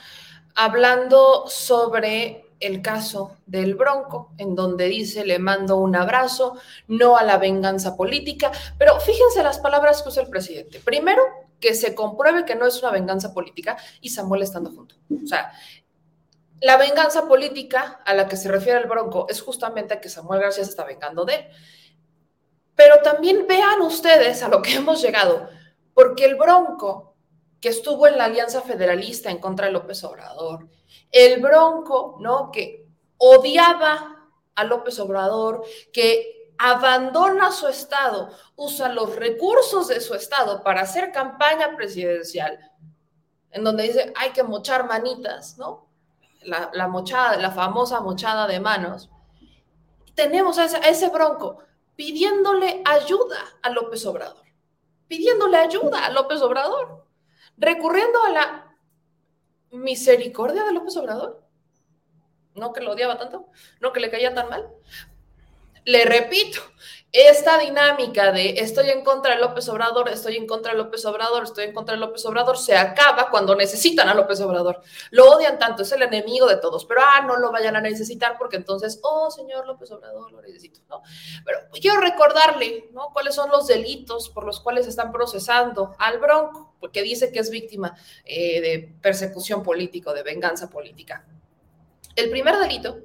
Hablando sobre el caso del Bronco, en donde dice le mando un abrazo, no a la venganza política, pero fíjense las palabras que usa el presidente. Primero, que se compruebe que no es una venganza política y Samuel estando junto. O sea, la venganza política a la que se refiere el Bronco es justamente que Samuel García se está vengando de él. Pero también vean ustedes a lo que *laughs* hemos llegado, porque el Bronco, que estuvo en la Alianza Federalista en contra de López Obrador, el Bronco, ¿no? Que odiaba a López Obrador, que abandona su estado, usa los recursos de su estado para hacer campaña presidencial, en donde dice hay que mochar manitas, ¿no? la, mochada, la famosa mochada de manos, tenemos a ese, bronco pidiéndole ayuda a López Obrador, pidiéndole ayuda a López Obrador, recurriendo a la misericordia de López Obrador. No que lo odiaba tanto, no que le caía tan mal. Le repito, esta dinámica de estoy en contra de López Obrador, estoy en contra de López Obrador, estoy en contra de López Obrador, se acaba cuando necesitan a López Obrador. Lo odian tanto, es el enemigo de todos, pero ah, no lo vayan a necesitar porque entonces, oh, señor López Obrador, lo necesito, ¿no? Pero quiero recordarle, ¿no? ¿Cuáles son los delitos por los cuales están procesando al Bronco? Porque dice que es víctima eh, de persecución política, de venganza política. El primer delito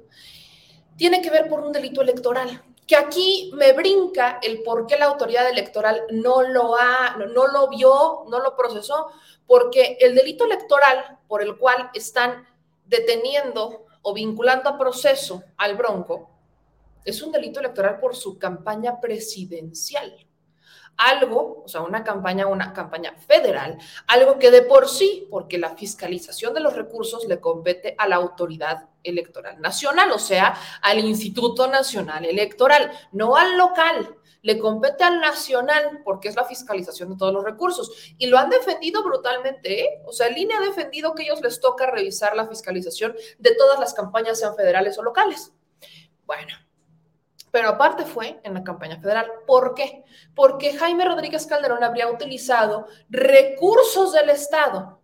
tiene que ver por un delito electoral que aquí me brinca el por qué la autoridad electoral no lo ha, no, lo vio, no lo procesó, porque el delito electoral por el cual están deteniendo o vinculando a proceso al Bronco es un delito electoral por su campaña presidencial algo, o sea, una campaña, una campaña federal, algo que de por sí, porque la fiscalización de los recursos le compete a la autoridad electoral nacional, o sea, al Instituto Nacional Electoral, no al local. Le compete al nacional porque es la fiscalización de todos los recursos. Y lo han defendido brutalmente, ¿eh? O sea, el INE ha defendido que ellos les toca revisar la fiscalización de todas las campañas, sean federales o locales. Bueno, pero aparte fue en la campaña federal. ¿Por qué? Porque Jaime Rodríguez Calderón habría utilizado recursos del Estado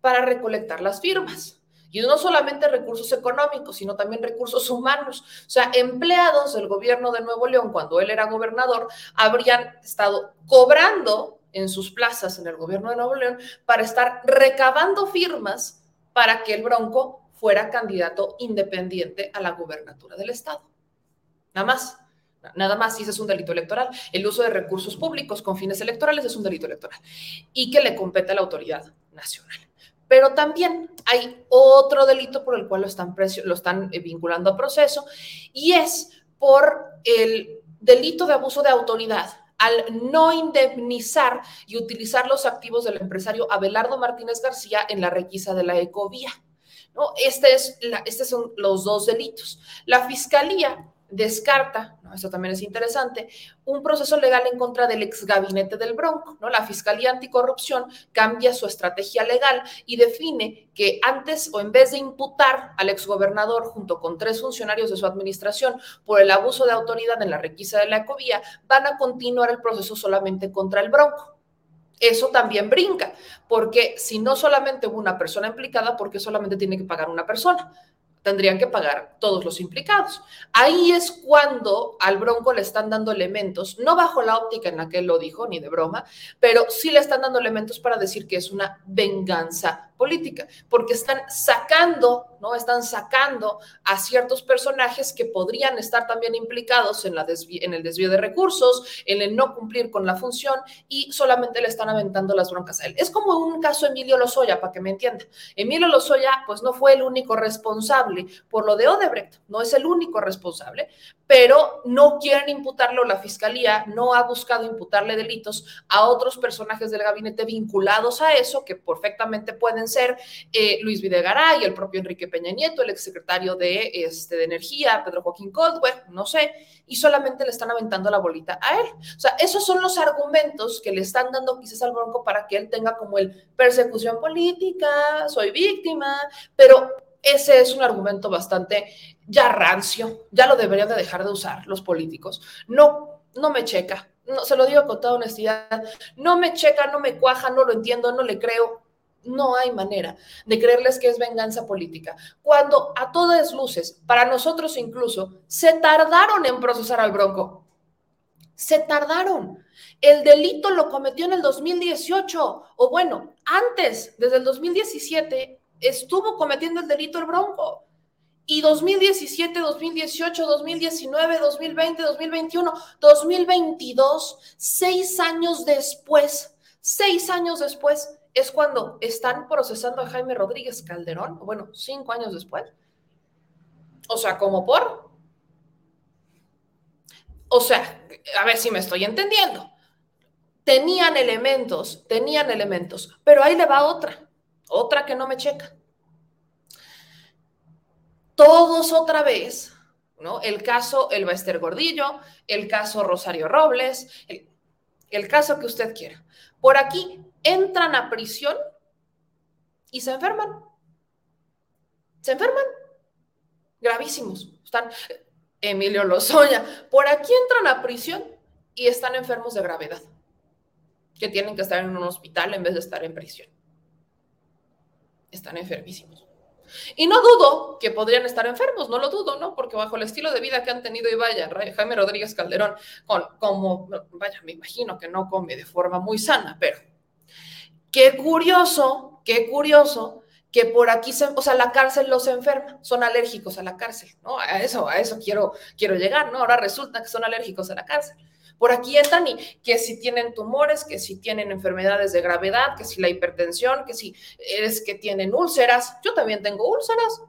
para recolectar las firmas. Y no solamente recursos económicos, sino también recursos humanos. O sea, empleados del gobierno de Nuevo León, cuando él era gobernador, habrían estado cobrando en sus plazas en el gobierno de Nuevo León para estar recabando firmas para que el Bronco fuera candidato independiente a la gubernatura del Estado. Nada más. Nada más si ese es un delito electoral. El uso de recursos públicos con fines electorales es un delito electoral y que le compete a la autoridad nacional. Pero también hay otro delito por el cual lo están, lo están eh, vinculando a proceso y es por el delito de abuso de autoridad al no indemnizar y utilizar los activos del empresario Abelardo Martínez García en la requisa de la ecovía. ¿no? Este es estos son los dos delitos. La fiscalía descarta, ¿no? eso también es interesante, un proceso legal en contra del ex gabinete del Bronco. ¿no? La Fiscalía Anticorrupción cambia su estrategia legal y define que antes o en vez de imputar al exgobernador junto con tres funcionarios de su administración por el abuso de autoridad en la requisa de la ecovía, van a continuar el proceso solamente contra el Bronco. Eso también brinca, porque si no solamente hubo una persona implicada, ¿por qué solamente tiene que pagar una persona? Tendrían que pagar todos los implicados. Ahí es cuando al Bronco le están dando elementos, no bajo la óptica en la que él lo dijo, ni de broma, pero sí le están dando elementos para decir que es una venganza política, porque están sacando, ¿no? Están sacando a ciertos personajes que podrían estar también implicados en, la en el desvío de recursos, en el no cumplir con la función y solamente le están aventando las broncas a él. Es como un caso Emilio Lozoya, para que me entienda. Emilio Lozoya, pues no fue el único responsable por lo de Odebrecht, no es el único responsable, pero no quieren imputarlo, la fiscalía no ha buscado imputarle delitos a otros personajes del gabinete vinculados a eso, que perfectamente pueden ser eh, Luis Videgaray, el propio Enrique Peña Nieto, el exsecretario de, este, de Energía, Pedro Joaquín Coldwell, no sé, y solamente le están aventando la bolita a él. O sea, esos son los argumentos que le están dando quizás al Bronco para que él tenga como el persecución política, soy víctima, pero ese es un argumento bastante ya rancio, ya lo deberían de dejar de usar los políticos. No, no me checa, no, se lo digo con toda honestidad, no me checa, no me cuaja, no lo entiendo, no le creo. No hay manera de creerles que es venganza política. Cuando a todas luces, para nosotros incluso, se tardaron en procesar al Bronco. Se tardaron. El delito lo cometió en el 2018, o bueno, antes, desde el 2017, estuvo cometiendo el delito el Bronco. Y 2017, 2018, 2019, 2020, 2021, 2022, seis años después, seis años después, es cuando están procesando a Jaime Rodríguez Calderón, bueno, cinco años después. O sea, como por. O sea, a ver si me estoy entendiendo. Tenían elementos, tenían elementos, pero ahí le va otra, otra que no me checa todos otra vez, ¿no? El caso El Bester Gordillo, el caso Rosario Robles, el, el caso que usted quiera. Por aquí entran a prisión y se enferman. Se enferman. Gravísimos. Están Emilio Lozoya. Por aquí entran a prisión y están enfermos de gravedad. Que tienen que estar en un hospital en vez de estar en prisión. Están enfermísimos. Y no dudo que podrían estar enfermos, no lo dudo, ¿no? Porque bajo el estilo de vida que han tenido y vaya, Jaime Rodríguez Calderón, con, como, vaya, me imagino que no come de forma muy sana, pero qué curioso, qué curioso que por aquí, se, o sea, la cárcel los enferma, son alérgicos a la cárcel, ¿no? A eso, a eso quiero, quiero llegar, ¿no? Ahora resulta que son alérgicos a la cárcel. Por aquí están y que si tienen tumores, que si tienen enfermedades de gravedad, que si la hipertensión, que si es que tienen úlceras. Yo también tengo úlceras.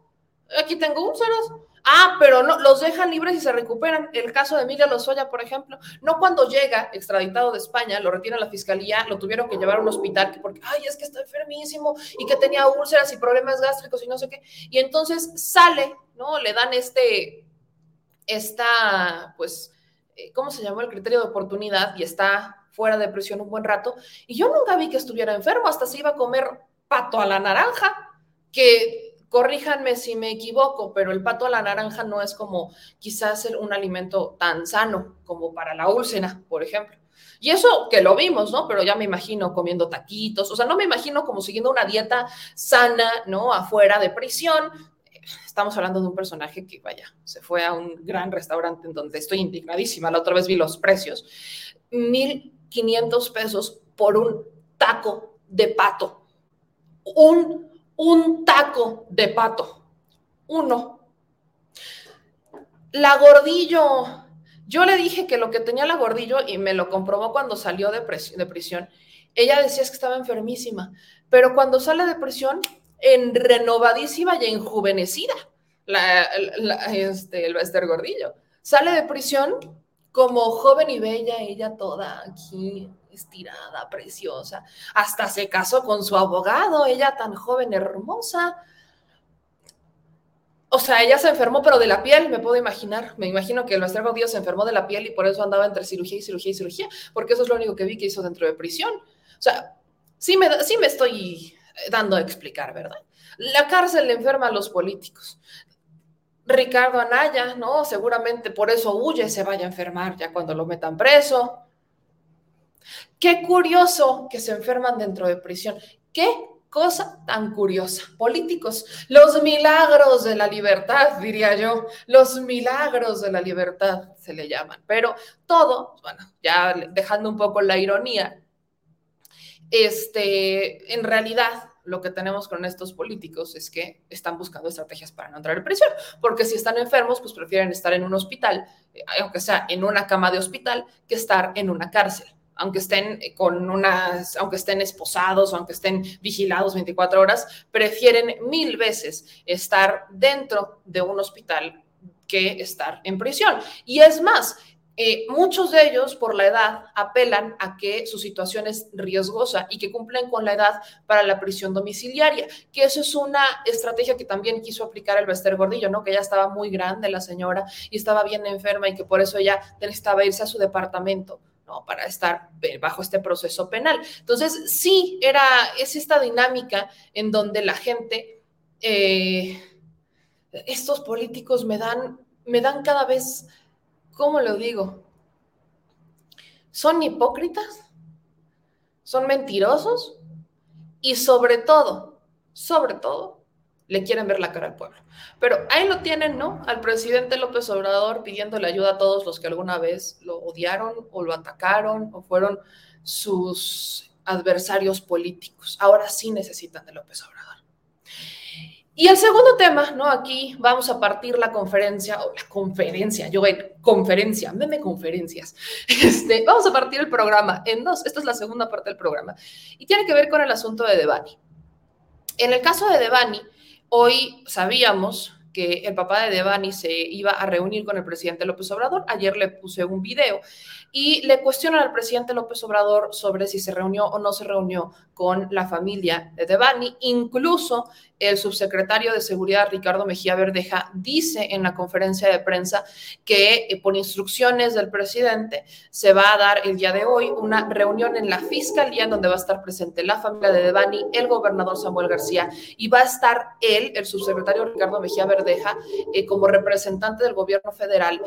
Aquí tengo úlceras. Ah, pero no, los dejan libres y se recuperan. El caso de Miguel Lozoya, por ejemplo, no cuando llega extraditado de España, lo retiene la fiscalía, lo tuvieron que llevar a un hospital porque, ay, es que está enfermísimo y que tenía úlceras y problemas gástricos y no sé qué. Y entonces sale, ¿no? Le dan este, esta, pues, eh, ¿cómo se llamó? El criterio de oportunidad y está fuera de prisión un buen rato. Y yo nunca vi que estuviera enfermo, hasta se iba a comer pato a la naranja, que corríjanme si me equivoco, pero el pato a la naranja no es como quizás un alimento tan sano como para la úlcera, por ejemplo. Y eso que lo vimos, ¿no? Pero ya me imagino comiendo taquitos, o sea, no me imagino como siguiendo una dieta sana, ¿no? Afuera de prisión, estamos hablando de un personaje que, vaya, se fue a un gran restaurante en donde estoy indignadísima. La otra vez vi los precios. 1.500 pesos por un taco de pato. Un, un taco de pato. Uno. La gordillo. Yo le dije que lo que tenía la gordillo, y me lo comprobó cuando salió de, de prisión, ella decía que estaba enfermísima, pero cuando sale de prisión en renovadísima y enjuvenecida, la, este, el Bester Gordillo. Sale de prisión como joven y bella, ella toda aquí estirada, preciosa. Hasta se casó con su abogado, ella tan joven, hermosa. O sea, ella se enfermó, pero de la piel, me puedo imaginar. Me imagino que el Bester Gordillo se enfermó de la piel y por eso andaba entre cirugía y cirugía y cirugía, porque eso es lo único que vi que hizo dentro de prisión. O sea, sí me, sí me estoy dando a explicar, ¿verdad? La cárcel le enferma a los políticos. Ricardo Anaya, ¿no? Seguramente por eso huye, se vaya a enfermar ya cuando lo metan preso. Qué curioso que se enferman dentro de prisión. Qué cosa tan curiosa. Políticos, los milagros de la libertad, diría yo, los milagros de la libertad se le llaman. Pero todo, bueno, ya dejando un poco la ironía, este, en realidad lo que tenemos con estos políticos es que están buscando estrategias para no entrar en prisión, porque si están enfermos, pues prefieren estar en un hospital, eh, aunque sea en una cama de hospital, que estar en una cárcel. Aunque estén con unas, aunque estén esposados, aunque estén vigilados 24 horas, prefieren mil veces estar dentro de un hospital que estar en prisión. Y es más, eh, muchos de ellos, por la edad, apelan a que su situación es riesgosa y que cumplen con la edad para la prisión domiciliaria, que eso es una estrategia que también quiso aplicar el Bester Gordillo, ¿no? Que ya estaba muy grande la señora y estaba bien enferma y que por eso ella necesitaba irse a su departamento. ¿No? para estar bajo este proceso penal. Entonces, sí, era, es esta dinámica en donde la gente, eh, estos políticos me dan, me dan cada vez ¿cómo lo digo? Son hipócritas, son mentirosos y sobre todo, sobre todo, le quieren ver la cara al pueblo. Pero ahí lo tienen, ¿no? Al presidente López Obrador pidiéndole ayuda a todos los que alguna vez lo odiaron o lo atacaron o fueron sus adversarios políticos. Ahora sí necesitan de López Obrador. Y el segundo tema, ¿no? Aquí vamos a partir la conferencia, o la conferencia, yo voy, conferencia, meme conferencias. *laughs* Este, vamos a partir el programa en dos. Esta es la segunda parte del programa. Y tiene que ver con el asunto de Devani. En el caso de Devani, hoy sabíamos que el papá de Devani se iba a reunir con el presidente López Obrador. Ayer le puse un video y le cuestionan al presidente López Obrador sobre si se reunió o no se reunió con la familia de Devani. Incluso el subsecretario de Seguridad, Ricardo Mejía Verdeja, dice en la conferencia de prensa que eh, por instrucciones del presidente se va a dar el día de hoy una reunión en la fiscalía donde va a estar presente la familia de Devani, el gobernador Samuel García y va a estar él, el subsecretario Ricardo Mejía Verdeja, eh, como representante del gobierno federal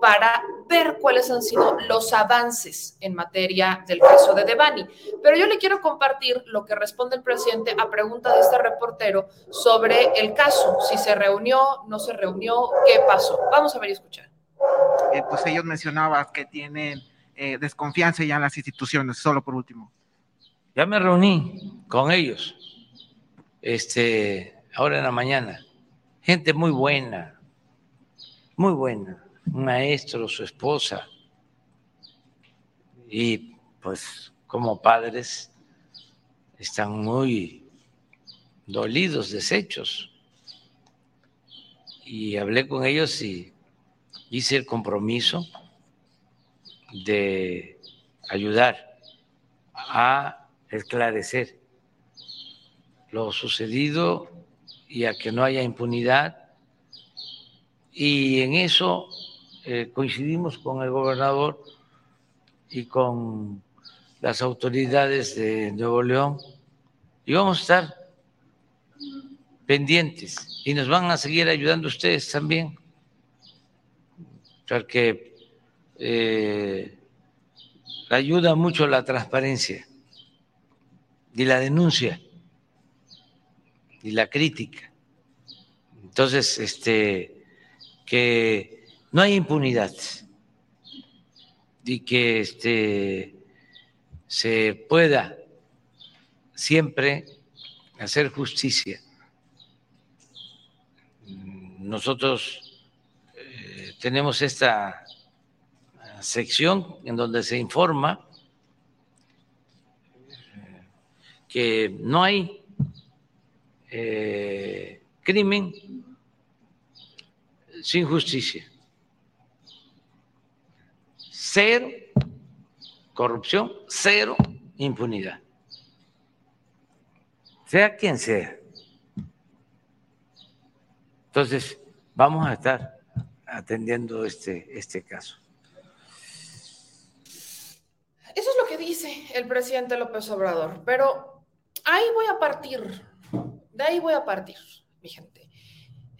para ver cuáles han sido los avances en materia del caso de Devani. Pero yo le quiero compartir lo que responde el presidente a pregunta de este reportero sobre el caso, si se reunió, no se reunió, qué pasó. Vamos a ver y escuchar. Eh, pues ellos mencionaban que tienen eh, desconfianza ya en las instituciones, solo por último. Ya me reuní con ellos, este, ahora en la mañana. Gente muy buena, muy buena maestro, su esposa, y pues como padres están muy dolidos, deshechos. Y hablé con ellos y hice el compromiso de ayudar a esclarecer lo sucedido y a que no haya impunidad. Y en eso eh, coincidimos con el gobernador y con las autoridades de Nuevo León y vamos a estar pendientes y nos van a seguir ayudando ustedes también, porque eh, ayuda mucho la transparencia y la denuncia y la crítica. Entonces, este, que no hay impunidad y que este, se pueda siempre hacer justicia. Nosotros eh, tenemos esta sección en donde se informa que no hay eh, crimen sin justicia cero corrupción, cero impunidad. Sea quien sea. Entonces, vamos a estar atendiendo este, este caso. Eso es lo que dice el presidente López Obrador, pero ahí voy a partir, de ahí voy a partir, mi gente.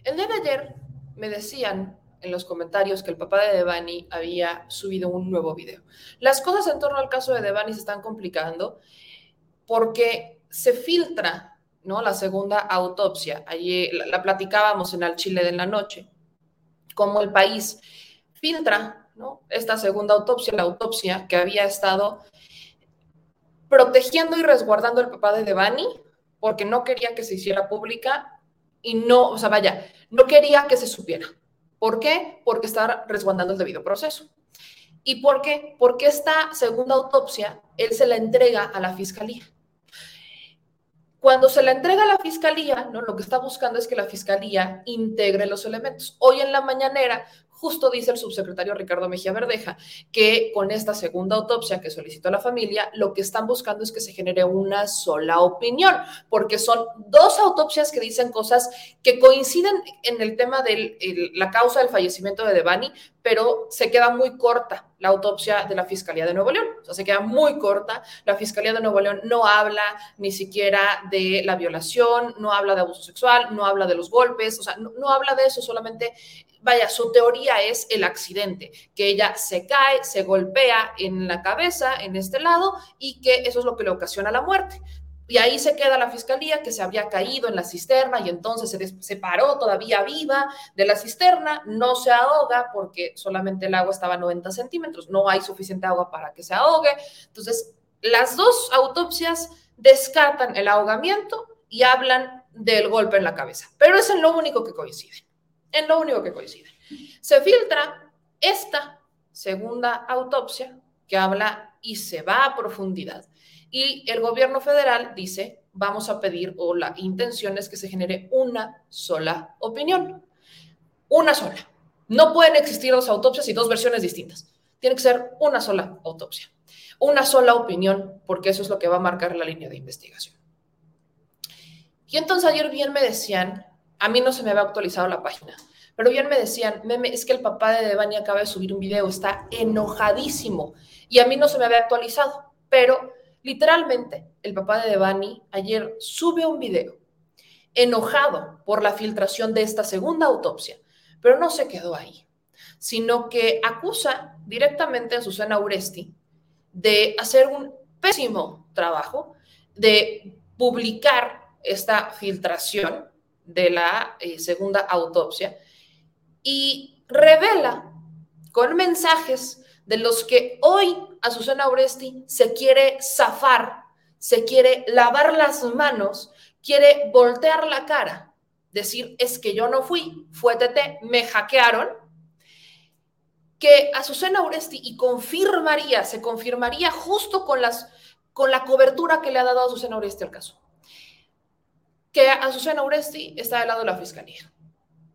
El día de ayer me decían en los comentarios que el papá de Devani había subido un nuevo video. Las cosas en torno al caso de Devani se están complicando porque se filtra ¿no? la segunda autopsia. Allí la, platicábamos en el Chile de la noche, como el país filtra ¿no? esta segunda autopsia, la autopsia que había estado protegiendo y resguardando el papá de Devani porque no quería que se hiciera pública y no, o sea, vaya, no quería que se supiera. ¿Por qué? Porque está resguardando el debido proceso. ¿Y por qué? Porque esta segunda autopsia, él se la entrega a la fiscalía. Cuando se la entrega a la fiscalía, ¿no? lo que está buscando es que la fiscalía integre los elementos. Hoy en la mañanera, justo dice el subsecretario Ricardo Mejía Verdeja que con esta segunda autopsia que solicitó la familia, lo que están buscando es que se genere una sola opinión, porque son dos autopsias que dicen cosas que coinciden en el tema de la causa del fallecimiento de Devani, pero se queda muy corta la autopsia de la Fiscalía de Nuevo León. O sea, se queda muy corta. La Fiscalía de Nuevo León no habla ni siquiera de la violación, no habla de abuso sexual, no habla de los golpes, o sea, no, no habla de eso, solamente, vaya, su teoría es el accidente, que ella se cae, se golpea en la cabeza, en este lado, y que eso es lo que le ocasiona la muerte. Y ahí se queda la fiscalía que se había caído en la cisterna y entonces se separó todavía viva de la cisterna, no se ahoga porque solamente el agua estaba a 90 centímetros, no hay suficiente agua para que se ahogue. Entonces, las dos autopsias descartan el ahogamiento y hablan del golpe en la cabeza, pero es en lo único que coincide, en lo único que coincide. Se filtra esta segunda autopsia que habla y se va a profundidad y el gobierno federal dice, vamos a pedir, o la intención es que se genere una sola opinión. Una sola. No pueden existir dos autopsias y dos versiones distintas. Tiene que ser una sola autopsia. Una sola opinión, porque eso es lo que va a marcar la línea de investigación. Y entonces ayer bien me decían, a mí no se me había actualizado la página, pero bien me decían, meme, es que el papá de Devani acaba de subir un video, está enojadísimo y a mí no se me había actualizado, pero Literalmente, el papá de Devani ayer sube un video enojado por la filtración de esta segunda autopsia, pero no se quedó ahí, sino que acusa directamente a Susana Uresti de hacer un pésimo trabajo, de publicar esta filtración de la eh, segunda autopsia y revela con mensajes de los que hoy Azucena Oresti se quiere zafar, se quiere lavar las manos, quiere voltear la cara, decir, es que yo no fui, fue TT, me hackearon, que Azucena Oresti y confirmaría, se confirmaría justo con, las, con la cobertura que le ha dado a Azucena Oresti al caso, que Azucena Oresti está del lado de la fiscalía,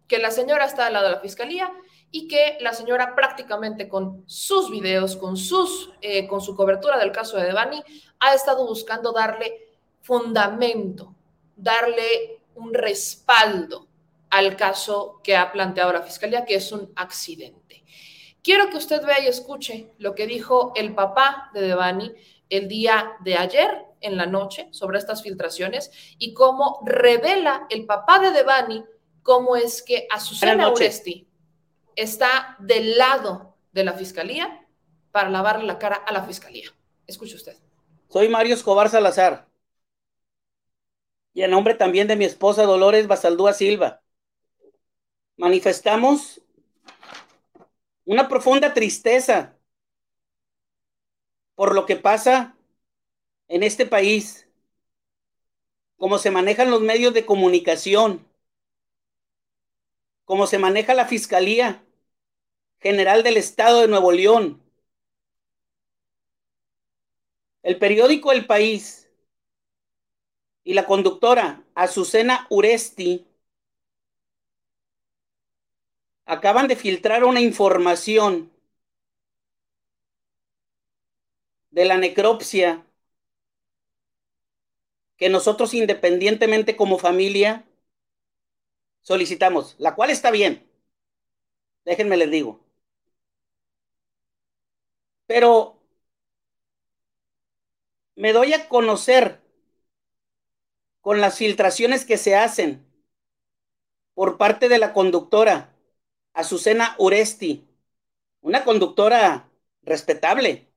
que la señora está del lado de la fiscalía y que la señora prácticamente con sus videos, con, sus, eh, con su cobertura del caso de Devani, ha estado buscando darle fundamento, darle un respaldo al caso que ha planteado la Fiscalía, que es un accidente. Quiero que usted vea y escuche lo que dijo el papá de Devani el día de ayer en la noche sobre estas filtraciones y cómo revela el papá de Devani cómo es que a Susana Uresti, está del lado de la fiscalía para lavarle la cara a la fiscalía. Escuche usted. Soy Mario Escobar Salazar. Y en nombre también de mi esposa Dolores Basaldúa Silva, manifestamos una profunda tristeza por lo que pasa en este país, cómo se manejan los medios de comunicación, cómo se maneja la fiscalía General del Estado de Nuevo León, el periódico El País y la conductora Azucena Uresti acaban de filtrar una información de la necropsia que nosotros independientemente como familia solicitamos, la cual está bien. Déjenme les digo. Pero me doy a conocer con las filtraciones que se hacen por parte de la conductora Azucena Uresti, una conductora respetable,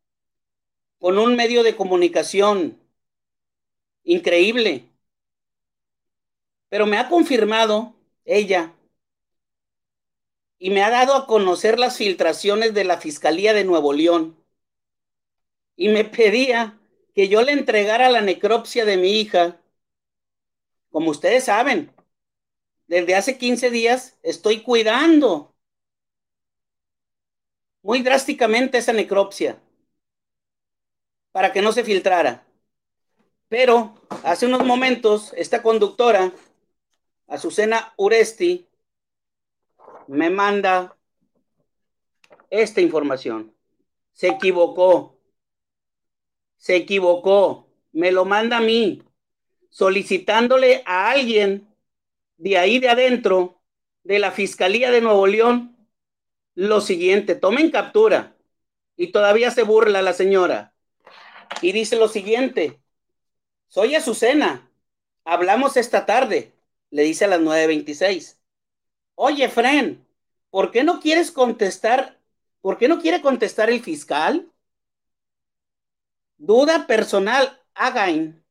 con un medio de comunicación increíble. Pero me ha confirmado ella y me ha dado a conocer las filtraciones de la Fiscalía de Nuevo León y me pedía que yo le entregara la necropsia de mi hija. Como ustedes saben, desde hace 15 días estoy cuidando muy drásticamente esa necropsia para que no se filtrara. Pero hace unos momentos, esta conductora, Azucena Uresti, me manda esta información. Se equivocó. Se equivocó. Me lo manda a mí, solicitándole a alguien de ahí de adentro, de la Fiscalía de Nuevo León, lo siguiente. Tomen captura. Y todavía se burla la señora. Y dice lo siguiente. Soy Azucena. Hablamos esta tarde. Le dice a las 9.26. Oye, Fren, ¿por qué no quieres contestar? ¿Por qué no quiere contestar el fiscal? Duda personal, Again.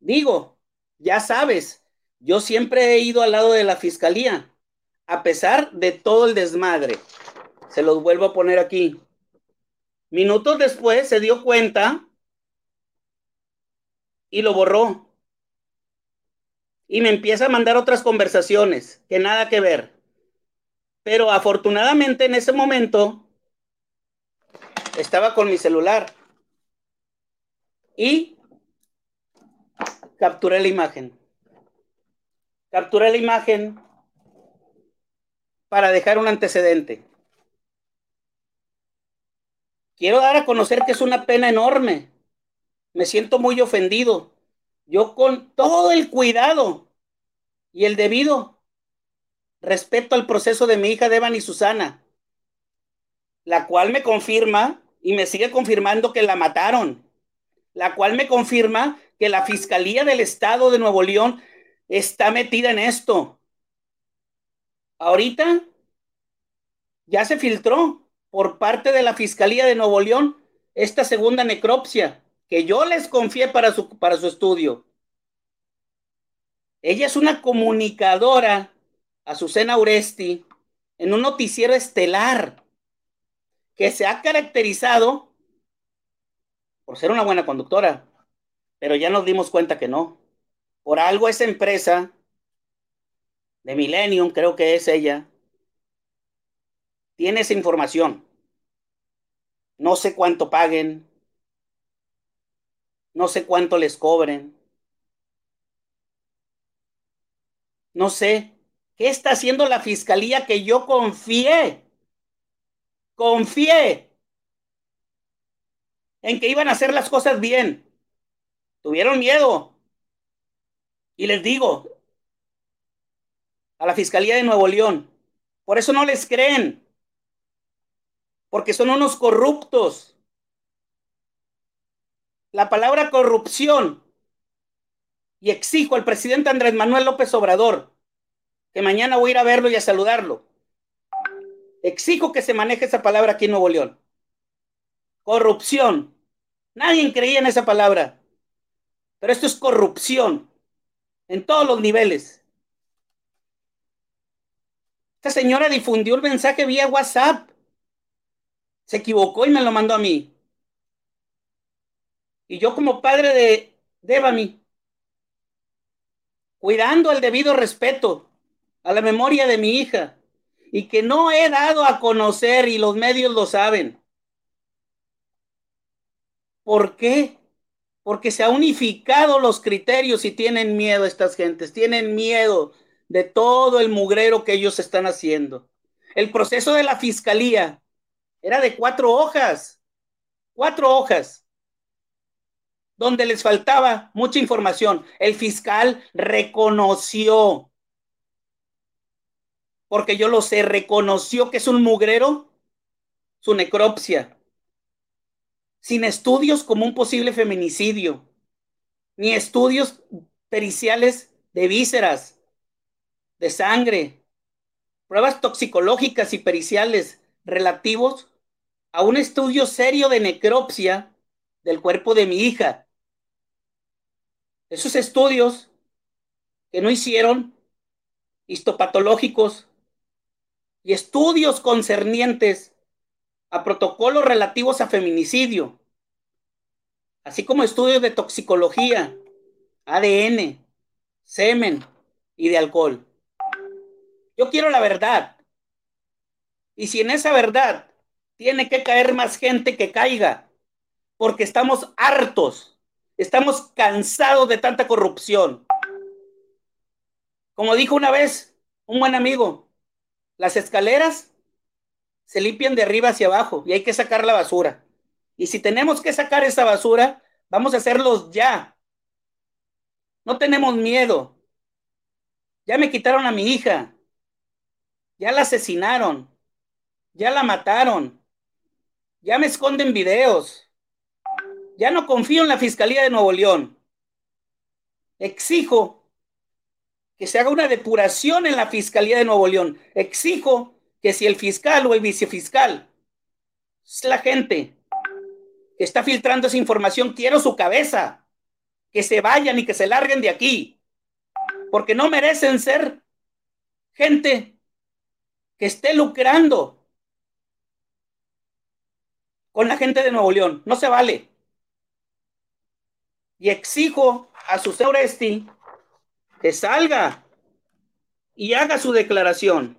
Digo, ya sabes, yo siempre he ido al lado de la fiscalía, a pesar de todo el desmadre. Se los vuelvo a poner aquí. Minutos después se dio cuenta y lo borró y me empieza a mandar otras conversaciones que nada que ver. Pero afortunadamente en ese momento estaba con mi celular y capturé la imagen. Capturé la imagen para dejar un antecedente. Quiero dar a conocer que es una pena enorme. Me siento muy ofendido yo con todo el cuidado y el debido respeto al proceso de mi hija Devan y Susana, la cual me confirma y me sigue confirmando que la mataron, la cual me confirma que la Fiscalía del Estado de Nuevo León está metida en esto. Ahorita ya se filtró por parte de la Fiscalía de Nuevo León esta segunda necropsia que yo les confié para su, para su estudio. Ella es una comunicadora, Azucena Uresti, en un noticiero estelar que se ha caracterizado por ser una buena conductora, pero ya nos dimos cuenta que no. Por algo esa empresa de Millennium, creo que es ella, tiene esa información. No sé cuánto paguen, no sé cuánto les cobren. No sé. ¿Qué está haciendo la fiscalía que yo confié? Confié en que iban a hacer las cosas bien. Tuvieron miedo. Y les digo a la Fiscalía de Nuevo León, por eso no les creen, porque son unos corruptos. La palabra corrupción. Y exijo al presidente Andrés Manuel López Obrador, que mañana voy a ir a verlo y a saludarlo. Exijo que se maneje esa palabra aquí en Nuevo León. Corrupción. Nadie creía en esa palabra. Pero esto es corrupción en todos los niveles. Esta señora difundió el mensaje vía WhatsApp. Se equivocó y me lo mandó a mí. Y yo como padre de Devami, cuidando el debido respeto a la memoria de mi hija y que no he dado a conocer y los medios lo saben. ¿Por qué? Porque se han unificado los criterios y tienen miedo estas gentes, tienen miedo de todo el mugrero que ellos están haciendo. El proceso de la fiscalía era de cuatro hojas, cuatro hojas donde les faltaba mucha información. El fiscal reconoció, porque yo lo sé, reconoció que es un mugrero, su necropsia, sin estudios como un posible feminicidio, ni estudios periciales de vísceras, de sangre, pruebas toxicológicas y periciales relativos a un estudio serio de necropsia del cuerpo de mi hija, esos estudios que no hicieron, histopatológicos y estudios concernientes a protocolos relativos a feminicidio, así como estudios de toxicología, ADN, semen y de alcohol. Yo quiero la verdad. Y si en esa verdad tiene que caer más gente que caiga, porque estamos hartos Estamos cansados de tanta corrupción. Como dijo una vez un buen amigo, las escaleras se limpian de arriba hacia abajo y hay que sacar la basura. Y si tenemos que sacar esa basura, vamos a hacerlos ya. No tenemos miedo. Ya me quitaron a mi hija. Ya la asesinaron. Ya la mataron. Ya me esconden videos. Ya no confío en la Fiscalía de Nuevo León. Exijo que se haga una depuración en la Fiscalía de Nuevo León. Exijo que si el fiscal o el vicefiscal es la gente que está filtrando esa información, quiero su cabeza. Que se vayan y que se larguen de aquí. Porque no merecen ser gente que esté lucrando con la gente de Nuevo León. No se vale. Y exijo a su Oresti que salga y haga su declaración,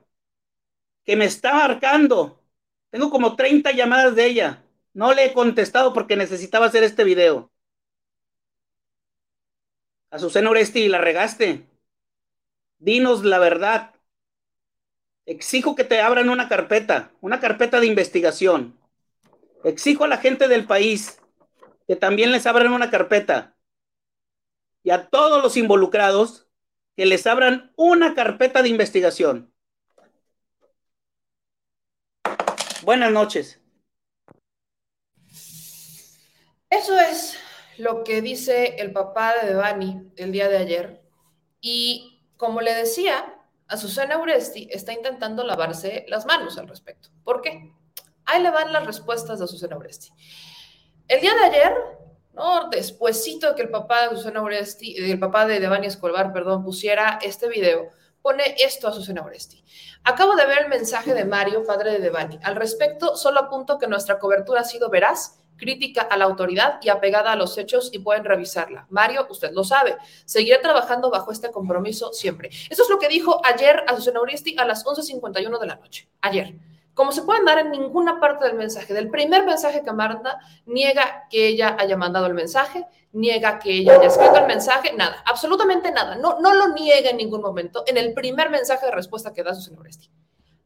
que me está marcando. Tengo como 30 llamadas de ella. No le he contestado porque necesitaba hacer este video. Azucena Oresti, la regaste. Dinos la verdad. Exijo que te abran una carpeta, una carpeta de investigación. Exijo a la gente del país que también les abran una carpeta. Y a todos los involucrados que les abran una carpeta de investigación. Buenas noches. Eso es lo que dice el papá de Devani el día de ayer. Y como le decía, Azucena Uresti está intentando lavarse las manos al respecto. ¿Por qué? Ahí le van las respuestas de Azucena Uresti. El día de ayer, ¿no? Despuésito de que el papá de Azucena Uresti, el papá de Devani Escobar, perdón, pusiera este video, pone esto a Azucena Uresti. Acabo de ver el mensaje de Mario, padre de Devani. Al respecto, solo apunto que nuestra cobertura ha sido veraz crítica a la autoridad y apegada a los hechos y pueden revisarla. Mario, usted lo sabe, seguiré trabajando bajo este compromiso siempre. Eso es lo que dijo ayer a Susana Uristi a las 11.51 de la noche. Ayer. Como se pueden dar en ninguna parte del mensaje, del primer mensaje que manda, niega que ella haya mandado el mensaje, niega que ella haya escrito el mensaje, nada, absolutamente nada. No, no lo niega en ningún momento en el primer mensaje de respuesta que da Susana Uristi.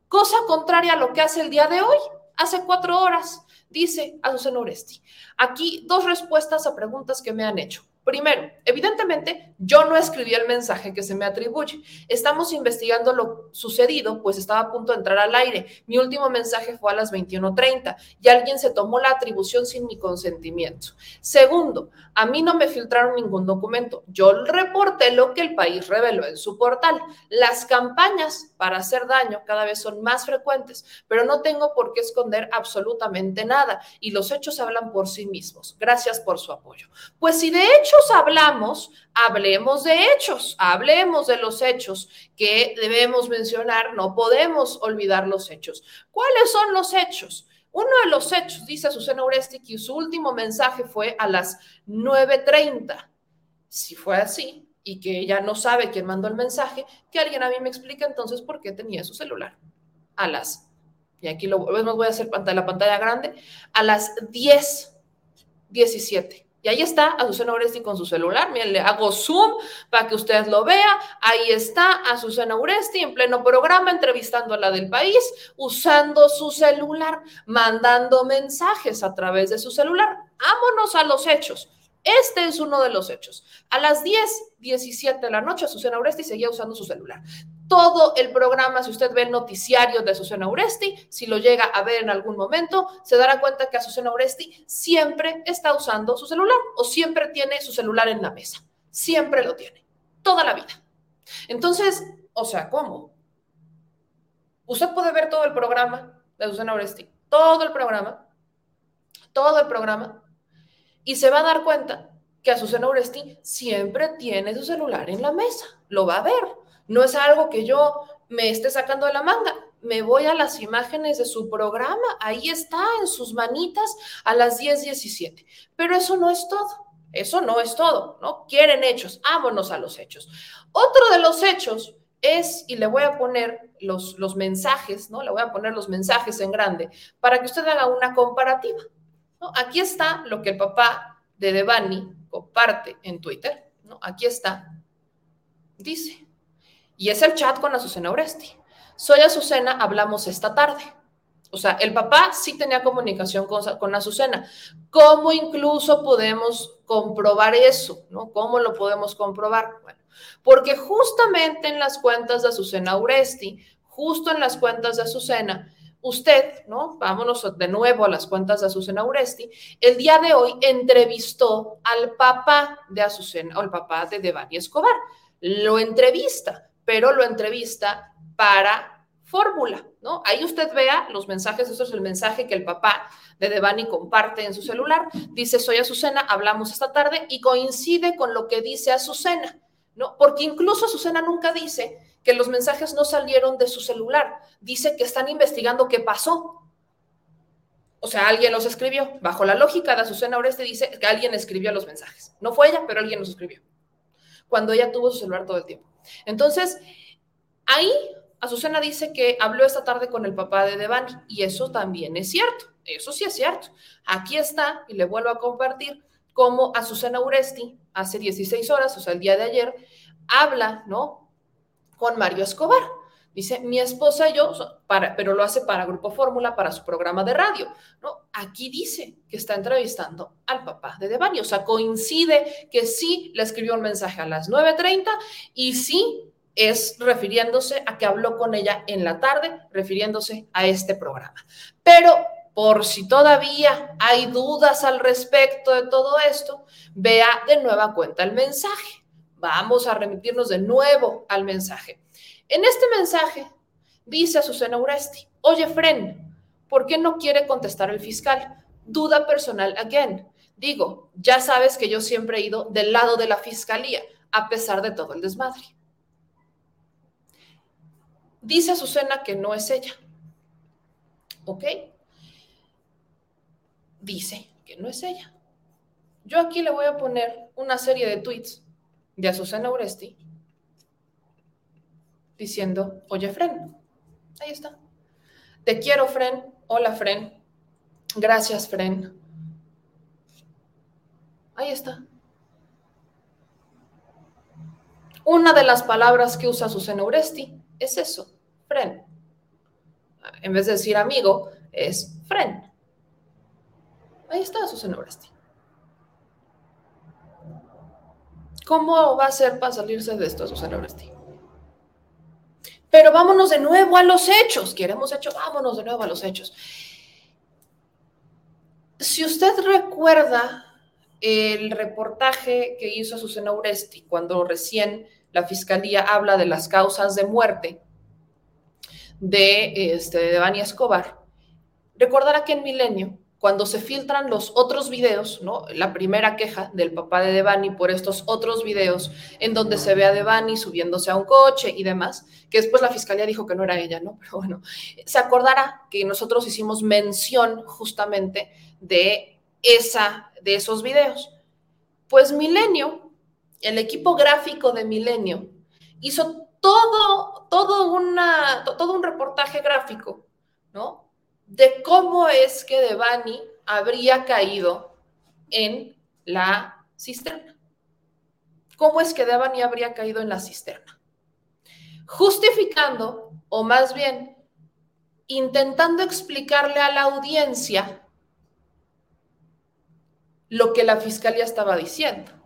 Cosa contraria a lo que hace el día de hoy, hace cuatro horas dice Azucena Oresti. Aquí dos respuestas a preguntas que me han hecho. Primero, evidentemente, yo no escribí el mensaje que se me atribuye. Estamos investigando lo sucedido, pues estaba a punto de entrar al aire. Mi último mensaje fue a las 21:30 y alguien se tomó la atribución sin mi consentimiento. Segundo, a mí no me filtraron ningún documento. Yo reporté lo que el país reveló en su portal. Las campañas para hacer daño cada vez son más frecuentes, pero no tengo por qué esconder absolutamente nada y los hechos hablan por sí mismos. Gracias por su apoyo. Pues si de hecho hablamos, hablemos de hechos, hablemos de los hechos que debemos mencionar, no podemos olvidar los hechos. ¿Cuáles son los hechos? Uno de los hechos, dice Azucena Oresti, que su último mensaje fue a las 9.30. Si fue así y que ella no sabe quién mandó el mensaje, que alguien a mí me explique entonces por qué tenía su celular. A las, y aquí lo voy a hacer la pantalla grande, a las 10.17. Y ahí está Azucena Uresti con su celular. Miren, le hago zoom para que ustedes lo vean. Ahí está Azucena Uresti en pleno programa, entrevistando a la del país, usando su celular, mandando mensajes a través de su celular. Vámonos a los hechos. Este es uno de los hechos. A las 10, 17 de la noche, Azucena Uresti seguía usando su celular. Todo el programa, si usted ve el noticiario de Azucena Uresti, si lo llega a ver en algún momento, se dará cuenta que Azucena Uresti siempre está usando su celular o siempre tiene su celular en la mesa. Siempre lo tiene. Toda la vida. Entonces, o sea, ¿cómo? Usted puede ver todo el programa de Azucena Uresti, todo el programa, todo el programa y se va a dar cuenta que Azucena Uresti siempre tiene su celular en la mesa, lo va a ver. No es algo que yo me esté sacando de la manga. Me voy a las imágenes de su programa, ahí está en sus manitas a las 10:17. Pero eso no es todo. Eso no es todo, ¿no? Quieren hechos, vámonos a los hechos. Otro de los hechos es, y le voy a poner los, los mensajes, ¿no? Le voy a poner los mensajes en grande para que usted haga una comparativa. Aquí está lo que el papá de Devani comparte en Twitter. ¿no? Aquí está. Dice. Y es el chat con Azucena Oresti. Soy Azucena, hablamos esta tarde. O sea, el papá sí tenía comunicación con, Azucena. ¿Cómo incluso podemos comprobar eso? ¿no? ¿Cómo lo podemos comprobar? Bueno, porque justamente en las cuentas de Azucena Uresti, justo en las cuentas de Azucena, usted, ¿no? Vámonos de nuevo a las cuentas de Azucena Uresti, el día de hoy entrevistó al papá de Azucena, o el papá de Devani Escobar. Lo entrevista, pero lo entrevista para fórmula, ¿no? Ahí usted vea los mensajes, eso es el mensaje que el papá de Devani comparte en su celular. Dice, soy Azucena, hablamos esta tarde y coincide con lo que dice Azucena, ¿no? Porque incluso Azucena nunca dice que los mensajes no salieron de su celular, dice que están investigando qué pasó. O sea, alguien los escribió. Bajo la lógica de Azucena Oreste dice que alguien escribió los mensajes. No fue ella, pero alguien los escribió. Cuando ella tuvo su celular todo el tiempo. Entonces, ahí Azucena dice que habló esta tarde con el papá de Devani y eso también es cierto, eso sí es cierto. Aquí está y le vuelvo a compartir cómo Azucena Uresti hace 16 horas, o sea, el día de ayer, habla, ¿no? Con Mario Escobar. Dice, mi esposa y yo, pero lo hace para Grupo Fórmula, para su programa de radio. Aquí dice que está entrevistando al papá de Devani, o sea, coincide que sí le escribió un mensaje a las 9.30 y sí es refiriéndose a que habló con ella en la tarde, refiriéndose a este programa. Pero por si todavía hay dudas al respecto de todo esto, vea de nueva cuenta el mensaje. Vamos a remitirnos de nuevo al mensaje. En este mensaje dice a Susana Uresti, oye, Fren, ¿por qué no quiere contestar el fiscal? Duda personal again. Digo, ya sabes que yo siempre he ido del lado de la fiscalía, a pesar de todo el desmadre. Dice Azucena que no es ella. ¿Ok? Dice que no es ella. Yo aquí le voy a poner una serie de tweets de Azucena Uresti diciendo, oye, Fren, ahí está. Te quiero, Fren. Hola, Fren. Gracias, Fren. Ahí está. Una de las palabras que usa Azucena Uresti es eso, friend. En vez de decir amigo, es friend. Ahí está Susana Oresti. ¿Cómo va a ser para salirse de esto, Susana Oresti? Pero vámonos de nuevo a los hechos. Queremos hechos, vámonos de nuevo a los hechos. Si usted recuerda el reportaje que hizo Susana Uresti cuando recién la fiscalía habla de las causas de muerte de, este, de Devani Escobar, recordará que en Milenio, cuando se filtran los otros videos, ¿no? La primera queja del papá de Devani por estos otros videos en donde se ve a Devani subiéndose a un coche y demás, que después la fiscalía dijo que no era ella, ¿no? *laughs* Pero bueno, se acordará que nosotros hicimos mención justamente de esa de esos videos. Pues Milenio el equipo gráfico de Milenio hizo todo, todo, una, todo un reportaje gráfico, ¿no? De cómo es que Devani habría caído en la cisterna. ¿Cómo es que Devani habría caído en la cisterna? Justificando, o más bien, intentando explicarle a la audiencia lo que la fiscalía estaba diciendo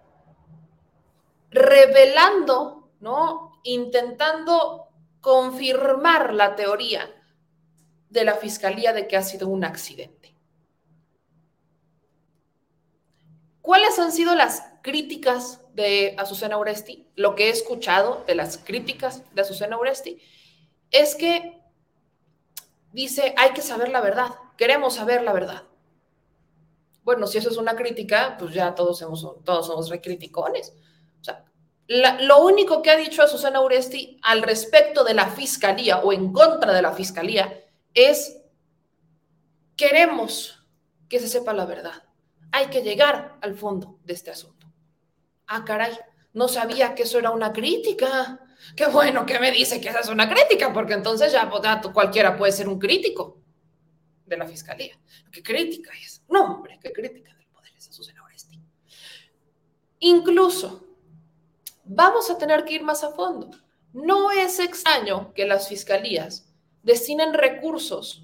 revelando, ¿no? Intentando confirmar la teoría de la fiscalía de que ha sido un accidente. ¿Cuáles han sido las críticas de Azucena Oresti? Lo que he escuchado de las críticas de Azucena Oresti es que dice, hay que saber la verdad, queremos saber la verdad. Bueno, si eso es una crítica, pues ya todos somos, todos somos recriticones lo único que ha dicho a Susana Uresti al respecto de la fiscalía o en contra de la fiscalía es, queremos que se sepa la verdad. Hay que llegar al fondo de este asunto. Ah, caray, no sabía que eso era una crítica. Qué bueno que me dice que esa es una crítica, porque entonces ya pues, cualquiera puede ser un crítico de la fiscalía. ¿Qué crítica es? No, hombre, qué crítica del poder es Susana Uresti. Incluso vamos a tener que ir más a fondo. No es extraño que las fiscalías destinen recursos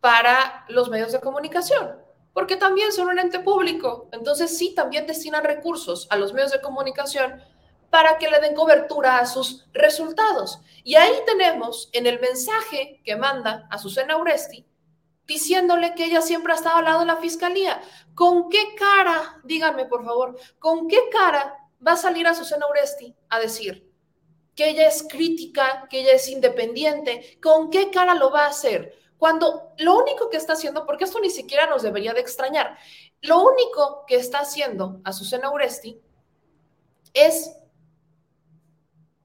para los medios de comunicación, porque también son un ente público. Entonces sí, también destinan recursos a los medios de comunicación para que le den cobertura a sus resultados. Y ahí tenemos en el mensaje que manda a Susana Uresti, diciéndole que ella siempre ha estado al lado de la fiscalía. ¿Con qué cara, díganme por favor, con qué cara va a salir a Susana Uresti a decir que ella es crítica, que ella es independiente? ¿Con qué cara lo va a hacer? Cuando lo único que está haciendo, porque esto ni siquiera nos debería de extrañar, lo único que está haciendo a Susana Uresti es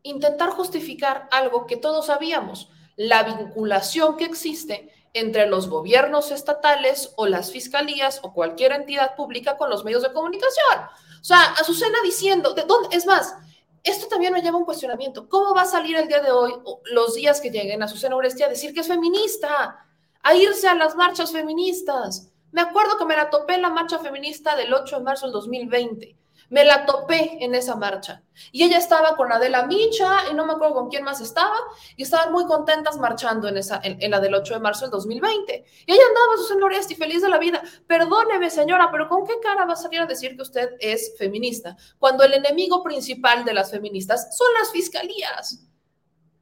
intentar justificar algo que todos sabíamos, la vinculación que existe entre los gobiernos estatales o las fiscalías o cualquier entidad pública con los medios de comunicación. O sea, Azucena diciendo, ¿de dónde? Es más, esto también me lleva a un cuestionamiento. ¿Cómo va a salir el día de hoy, los días que lleguen a Azucena Oresti a decir que es feminista, a irse a las marchas feministas? Me acuerdo que me la topé en la marcha feminista del 8 de marzo del 2020 me la topé en esa marcha. Y ella estaba con Adela Micha y no me acuerdo con quién más estaba, y estaban muy contentas marchando en, esa, en, la del 8 de marzo del 2020. Y ella andaba, Susana Oresti, feliz de la vida. Perdóneme, señora, pero ¿con qué cara va a salir a decir que usted es feminista? Cuando el enemigo principal de las feministas son las fiscalías.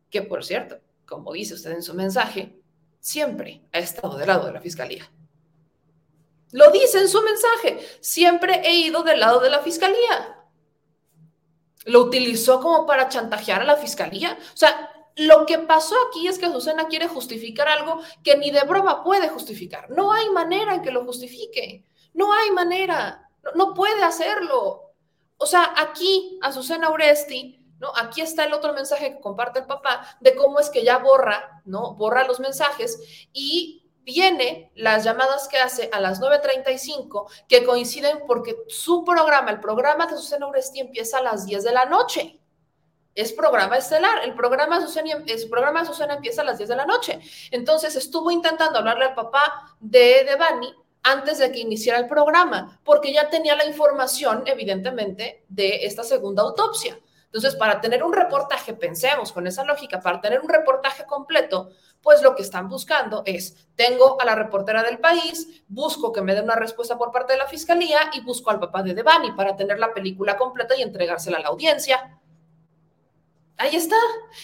Que, por cierto, como dice usted en su mensaje, siempre ha estado del lado de la fiscalía. Lo dice en su mensaje. Siempre he ido del lado de la fiscalía. Lo utilizó como para chantajear a la fiscalía. O sea, lo que pasó aquí es que Susana quiere justificar algo que ni de broma puede justificar. No hay manera en que lo justifique. No hay manera. No, puede hacerlo. O sea, aquí a Susana Uresti ¿no? Aquí está el otro mensaje que comparte el papá de cómo es que ya borra, ¿no? Borra los mensajes y viene las llamadas que hace a las 9.35, que coinciden porque su programa, el programa de Susana Uresti empieza a las 10 de la noche. Es programa estelar. El programa, Susana, el programa de Susana empieza a las 10 de la noche. Entonces estuvo intentando hablarle al papá de Devani antes de que iniciara el programa, porque ya tenía la información, evidentemente, de esta segunda autopsia. Entonces, para tener un reportaje, pensemos con esa lógica, para tener un reportaje completo, pues lo que están buscando es, tengo a la reportera del país, busco que me dé una respuesta por parte de la fiscalía y busco al papá de Devani para tener la película completa y entregársela a la audiencia. Ahí está.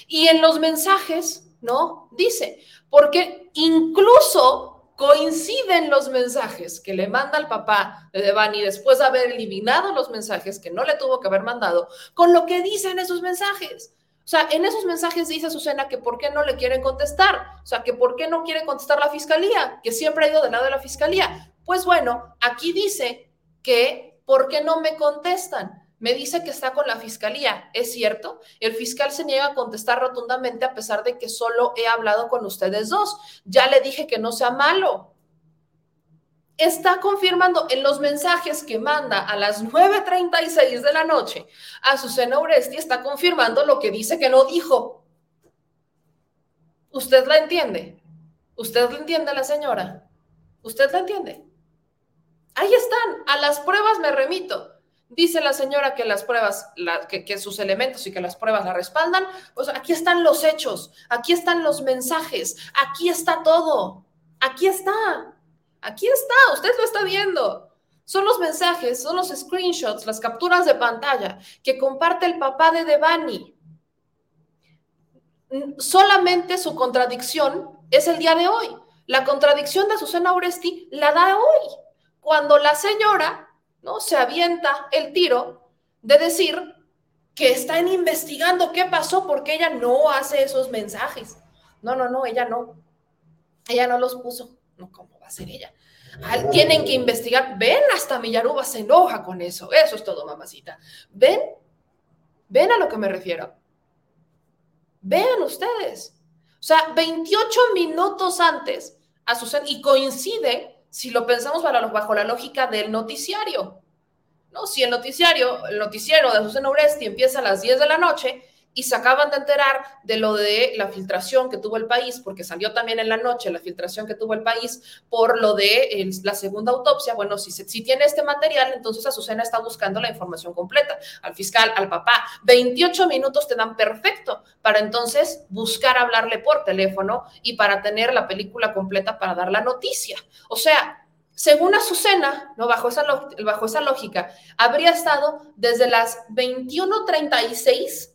Y en los mensajes, ¿no? Dice, porque incluso coinciden los mensajes que le manda el papá de Devani después de haber eliminado los mensajes que no le tuvo que haber mandado con lo que dicen esos mensajes. O sea, en esos mensajes dice Susana que por qué no le quieren contestar, o sea, que por qué no quiere contestar la fiscalía, que siempre ha ido del lado de la fiscalía. Pues bueno, aquí dice que por qué no me contestan. Me dice que está con la fiscalía. ¿Es cierto? El fiscal se niega a contestar rotundamente a pesar de que solo he hablado con ustedes dos. Ya le dije que no sea malo. Está confirmando en los mensajes que manda a las 9.36 de la noche a Susana Uresti, está confirmando lo que dice que no dijo. ¿Usted la entiende? ¿Usted la entiende, la señora? ¿Usted la entiende? Ahí están, a las pruebas me remito. Dice la señora que las pruebas, que, sus elementos y que las pruebas la respaldan. Pues aquí están los hechos, aquí están los mensajes, aquí está todo, aquí está, aquí está, usted lo está viendo. Son los mensajes, son los screenshots, las capturas de pantalla que comparte el papá de Devani. Solamente su contradicción es el día de hoy. La contradicción de Susana Oresti la da hoy, cuando la señora ¿no? Se avienta el tiro de decir que están investigando qué pasó porque ella no hace esos mensajes. No, no, no, ella no. Ella no los puso. No, ¿cómo va a ser ella? tienen que investigar. Ven, hasta Millaruba se enoja con eso. Eso es todo, mamacita. Ven, ven a lo que me refiero. Vean ustedes. O sea, 28 minutos antes, a y coincide si lo pensamos bajo la lógica del noticiario. ¿no? Si el noticiario, el noticiero de Susana Uresti empieza a las 10 de la noche, y se acaban de enterar de lo de la filtración que tuvo el país, porque salió también en la noche la filtración que tuvo el país por lo de la segunda autopsia. Bueno, si, si tiene este material, entonces Azucena está buscando la información completa. Al fiscal, al papá, 28 minutos te dan perfecto para entonces buscar hablarle por teléfono y para tener la película completa para dar la noticia. O sea, según Azucena, ¿no? bajo, esa, bajo esa lógica, habría estado desde las 21.36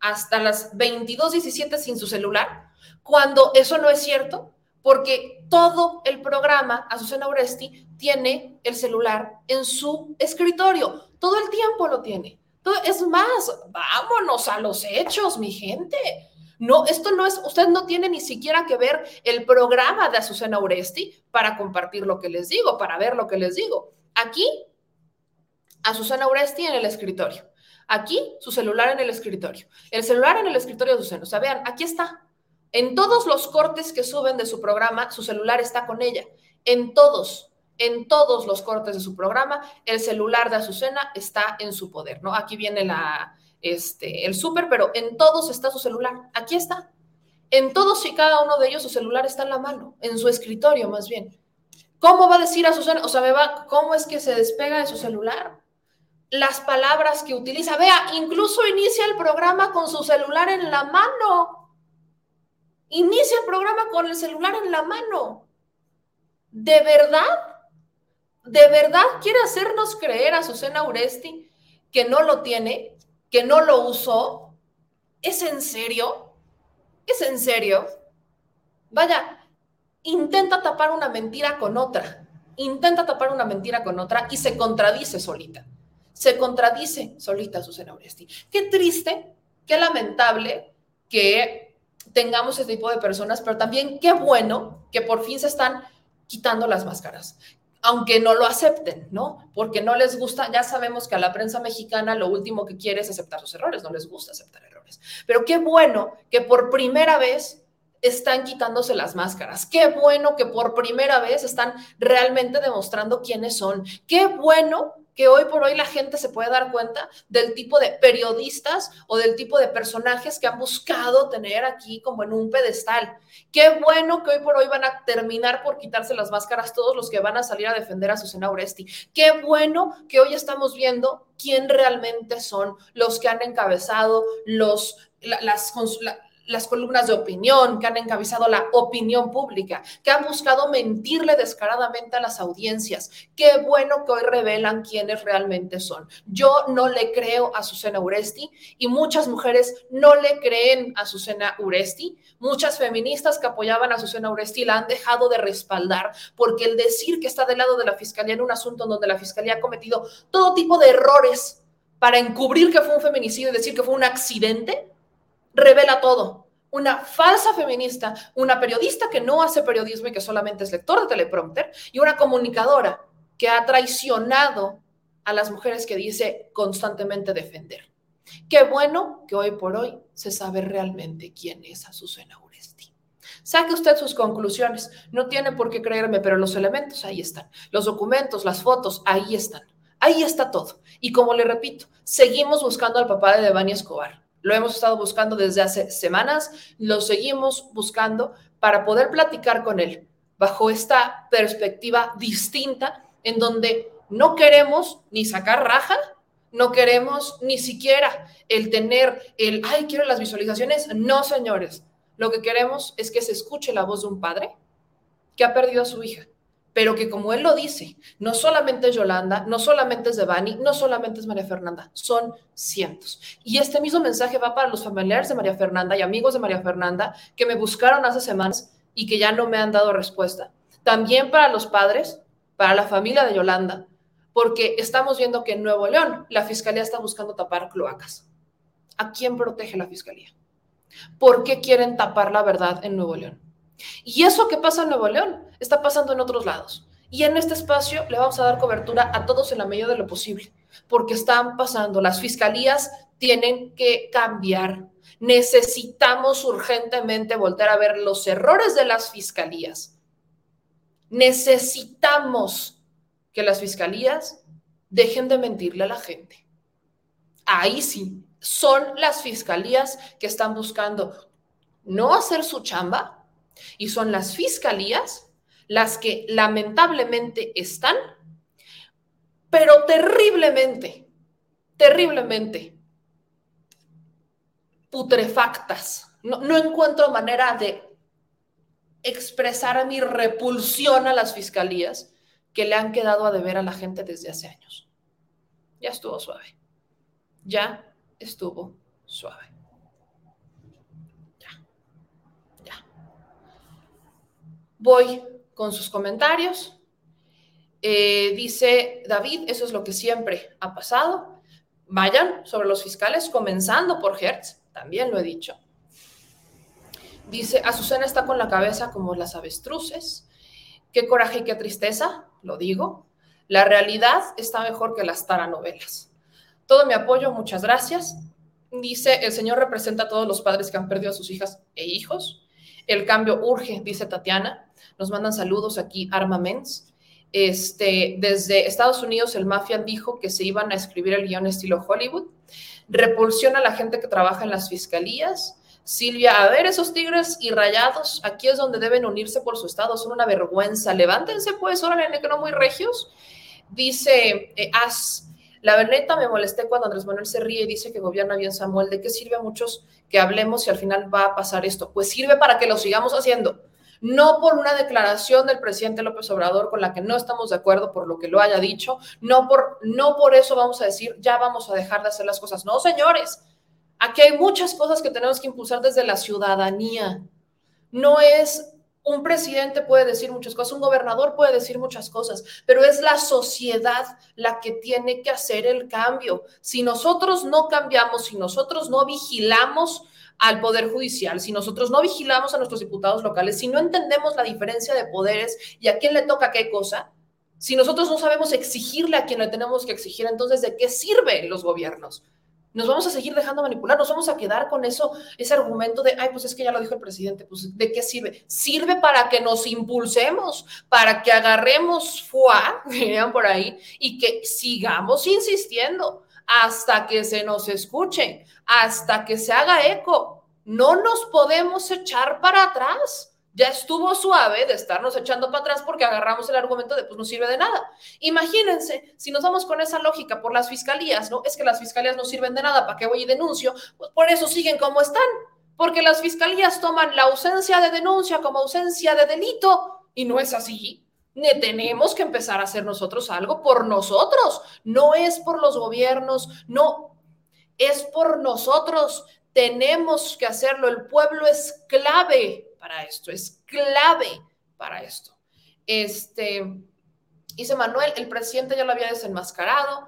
hasta las 22.17 sin su celular, cuando eso no es cierto, porque todo el programa, Azucena Oresti, tiene el celular en su escritorio, todo el tiempo lo tiene. Es más, vámonos a los hechos, mi gente. No, esto no es, usted no tiene ni siquiera que ver el programa de Azucena Oresti para compartir lo que les digo, para ver lo que les digo. Aquí, Azucena Oresti en el escritorio. Aquí, su celular en el escritorio. El celular en el escritorio de Azucena. O sea, vean, aquí está. En todos los cortes que suben de su programa, su celular está con ella. En todos, en todos los cortes de su programa, el celular de Azucena está en su poder, ¿no? Aquí viene la, este, el súper, pero en todos está su celular. Aquí está. En todos y cada uno de ellos su celular está en la mano, en su escritorio más bien. ¿Cómo va a decir Azucena? O sea, me va, ¿cómo es que se despega de su celular? Las palabras que utiliza. Vea, incluso inicia el programa con su celular en la mano. Inicia el programa con el celular en la mano. ¿De verdad? ¿De verdad quiere hacernos creer a Susana Uresti que no lo tiene, que no lo usó? ¿Es en serio? ¿Es en serio? Vaya, intenta tapar una mentira con otra. Intenta tapar una mentira con otra y se contradice solita se contradice solita Susana Oresti. Qué triste, qué lamentable que tengamos este tipo de personas, pero también qué bueno que por fin se están quitando las máscaras, aunque no lo acepten, ¿no? Porque no les gusta, ya sabemos que a la prensa mexicana lo último que quiere es aceptar sus errores, no les gusta aceptar errores. Pero qué bueno que por primera vez están quitándose las máscaras. Qué bueno que por primera vez están realmente demostrando quiénes son. Qué bueno que hoy por hoy la gente se puede dar cuenta del tipo de periodistas o del tipo de personajes que han buscado tener aquí como en un pedestal. Qué bueno que hoy por hoy van a terminar por quitarse las máscaras todos los que van a salir a defender a Susana Oresti. Qué bueno que hoy estamos viendo quién realmente son los que han encabezado los, las, las columnas de opinión, que han encabezado la opinión pública, que han buscado mentirle descaradamente a las audiencias. Qué bueno que hoy revelan quiénes realmente son. Yo no le creo a Susana Uresti y muchas mujeres no le creen a Susana Uresti. Muchas feministas que apoyaban a Susana Uresti la han dejado de respaldar porque el decir que está del lado de la fiscalía en un asunto donde la fiscalía ha cometido todo tipo de errores para encubrir que fue un feminicidio y decir que fue un accidente, revela todo. Una falsa feminista, una periodista que no hace periodismo y que solamente es lector de teleprompter, y una comunicadora que ha traicionado a las mujeres que dice constantemente defender. Qué bueno que hoy por hoy se sabe realmente quién es Azucena Uresti. Saque usted sus conclusiones. No tiene por qué creerme, pero los elementos ahí están. Los documentos, las fotos, ahí están. Ahí está todo. Y como le repito, seguimos buscando al papá de Devani Escobar. Lo hemos estado buscando desde hace semanas, lo seguimos buscando para poder platicar con él bajo esta perspectiva distinta en donde no queremos ni sacar raja, no queremos ni siquiera el tener el, ay, quiero las visualizaciones. No, señores, lo que queremos es que se escuche la voz de un padre que ha perdido a su hija pero que como él lo dice, no solamente es Yolanda, no solamente es Devani, no solamente es María Fernanda, son cientos. Y este mismo mensaje va para los familiares de María Fernanda y amigos de María Fernanda que me buscaron hace semanas y que ya no me han dado respuesta. También para los padres, para la familia de Yolanda, porque estamos viendo que en Nuevo León la fiscalía está buscando tapar cloacas. ¿A quién protege la fiscalía? ¿Por qué quieren tapar la verdad en Nuevo León? Y eso que pasa en Nuevo León está pasando en otros lados. Y en este espacio le vamos a dar cobertura a todos en la medida de lo posible, porque están pasando. Las fiscalías tienen que cambiar. Necesitamos urgentemente volver a ver los errores de las fiscalías. Necesitamos que las fiscalías dejen de mentirle a la gente. Ahí sí, son las fiscalías que están buscando no hacer su chamba y son las fiscalías las que lamentablemente están, pero terriblemente, terriblemente putrefactas. No, no encuentro manera de expresar mi repulsión a las fiscalías que le han quedado a deber a la gente desde hace años. Ya estuvo suave. Ya estuvo suave. Ya. Ya. Voy con sus comentarios. Eh, dice David, eso es lo que siempre ha pasado. Vayan sobre los fiscales, comenzando por Hertz, también lo he dicho. Dice, Azucena está con la cabeza como las avestruces. Qué coraje y qué tristeza, lo digo. La realidad está mejor que las taranovelas. Todo mi apoyo, muchas gracias. Dice, el Señor representa a todos los padres que han perdido a sus hijas e hijos. El cambio urge, dice Tatiana. Nos mandan saludos aquí, Armaments. Este, desde Estados Unidos, el Mafian dijo que se iban a escribir el guion estilo Hollywood. Repulsión a la gente que trabaja en las fiscalías Silvia, a ver, esos tigres y rayados, aquí es donde deben unirse por su estado, son una vergüenza. Levántense, pues, órale, que no muy regios. Dice eh, As, la verdad me molesté cuando Andrés Manuel se ríe y dice que gobierna bien Samuel. ¿De qué sirve a muchos que hablemos si al final va a pasar esto? Pues sirve para que lo sigamos haciendo. No por una declaración del presidente López Obrador con la que no estamos de acuerdo por lo que lo haya dicho, no por, no por eso vamos a decir ya vamos a dejar de hacer las cosas. No, señores, Aquí hay muchas cosas que tenemos que impulsar desde la ciudadanía. No es un presidente puede decir muchas cosas, un gobernador puede decir muchas cosas, pero es la sociedad la que tiene que hacer el cambio. Si nosotros no cambiamos, si nosotros no vigilamos al Poder Judicial, si nosotros no vigilamos a nuestros diputados locales, si no entendemos la diferencia de poderes y a quién le toca qué cosa, si nosotros no sabemos exigirle a quien le tenemos que exigir, entonces ¿de qué sirven los gobiernos? Nos vamos a seguir dejando manipular, nos vamos a quedar con eso, ese argumento de, ay, pues es que ya lo dijo el presidente, pues ¿de qué sirve? Sirve para que nos impulsemos, para que agarremos fuá, *laughs* vean por ahí, y que sigamos insistiendo hasta que se nos escuche, hasta que se haga eco. No nos podemos echar para atrás ya estuvo suave de estarnos echando para atrás porque agarramos el argumento de pues no sirve de nada. Imagínense, si nos vamos con esa lógica por las fiscalías, ¿no? Es que las fiscalías no sirven de nada, ¿para qué voy y denuncio? Pues por eso siguen como están, porque las fiscalías toman la ausencia de denuncia como ausencia de delito y no es así. Tenemos que empezar a hacer nosotros algo por nosotros, no es por los gobiernos, no, es por nosotros. Tenemos que hacerlo, el pueblo es clave para esto, es clave para esto. Este, dice Manuel, el presidente ya lo había desenmascarado.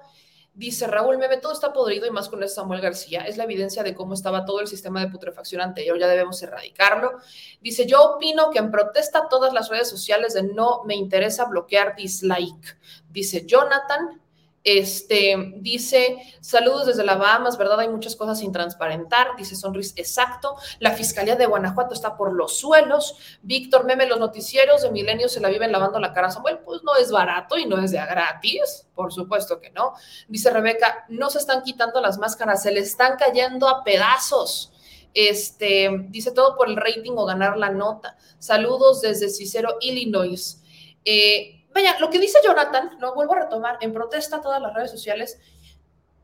Dice Raúl Meme, todo está podrido y más con el Samuel García. Es la evidencia de cómo estaba todo el sistema de putrefacción anterior, ya debemos erradicarlo. Dice, yo opino que en protesta todas las redes sociales de no me interesa bloquear dislike. Dice Jonathan, este, dice, saludos desde la Bahamas, ¿verdad? Hay muchas cosas sin transparentar, dice Sonris, exacto. La Fiscalía de Guanajuato está por los suelos. Víctor Meme, los noticieros de Milenio se la viven lavando la cara Samuel. Pues no es barato y no es de a gratis, por supuesto que no. Dice Rebeca, no se están quitando las máscaras, se le están cayendo a pedazos. Este, dice todo por el rating o ganar la nota. Saludos desde Cicero, Illinois. Eh, Vaya, lo que dice Jonathan, lo vuelvo a retomar, en protesta a todas las redes sociales,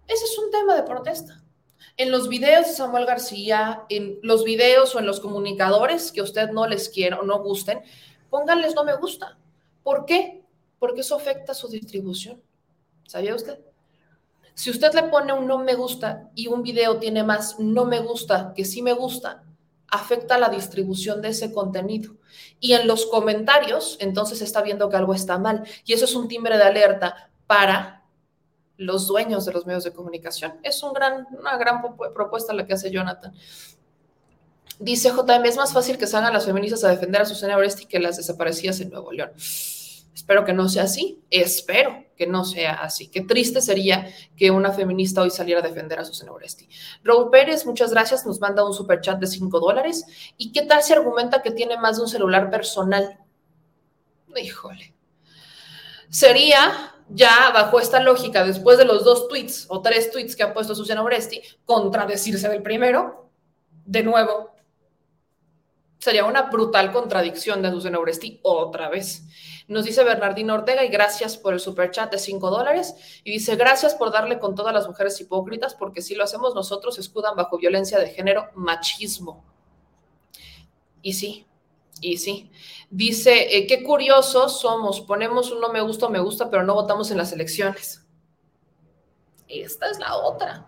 ese es un tema de protesta. En los videos de Samuel García, en los videos o en los comunicadores que usted no les quiera o no gusten, pónganles no me gusta. ¿Por qué? Porque eso afecta su distribución. ¿Sabía usted? Si usted le pone un no me gusta y un video tiene más no me gusta que sí me gusta, afecta la distribución de ese contenido. Y en los comentarios, entonces está viendo que algo está mal. Y eso es un timbre de alerta para los dueños de los medios de comunicación. Es un gran, una gran propuesta la que hace Jonathan. Dice JM, es más fácil que salgan las feministas a defender a Susana Oresti que las desaparecidas en Nuevo León. Espero que no sea así, espero que no sea así. Qué triste sería que una feminista hoy saliera a defender a Susana Oresti. Raúl Pérez, muchas gracias, nos manda un super chat de 5 dólares. ¿Y qué tal si argumenta que tiene más de un celular personal? Híjole. Sería ya bajo esta lógica, después de los dos tweets o tres tweets que ha puesto Susana Oresti, contradecirse del primero, de nuevo, sería una brutal contradicción de Susana Oresti otra vez. Nos dice Bernardino Ortega y gracias por el super chat de 5 dólares. Y dice, gracias por darle con todas las mujeres hipócritas, porque si lo hacemos nosotros, escudan bajo violencia de género, machismo. Y sí, y sí. Dice, eh, qué curiosos somos, ponemos un no me gusta me gusta, pero no votamos en las elecciones. Esta es la otra.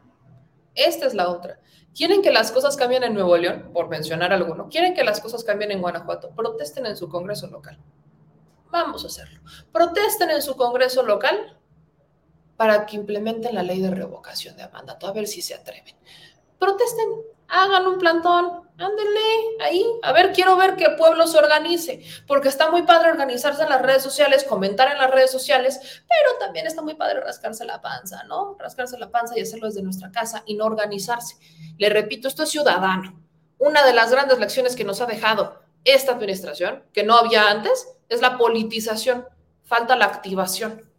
Esta es la otra. ¿Quieren que las cosas cambien en Nuevo León? Por mencionar alguno. ¿Quieren que las cosas cambien en Guanajuato? Protesten en su Congreso local. Vamos a hacerlo. Protesten en su Congreso local para que implementen la ley de revocación de mandato, a ver si se atreven. Protesten, hagan un plantón, ándenle ahí, a ver, quiero ver el pueblo se organice, porque está muy padre organizarse en las redes sociales, comentar en las redes sociales, pero también está muy padre rascarse la panza, ¿no? Rascarse la panza y hacerlo desde nuestra casa y no organizarse. Le repito, esto es ciudadano. Una de las grandes lecciones que nos ha dejado esta administración, que no había antes, es la politización. Falta la activación.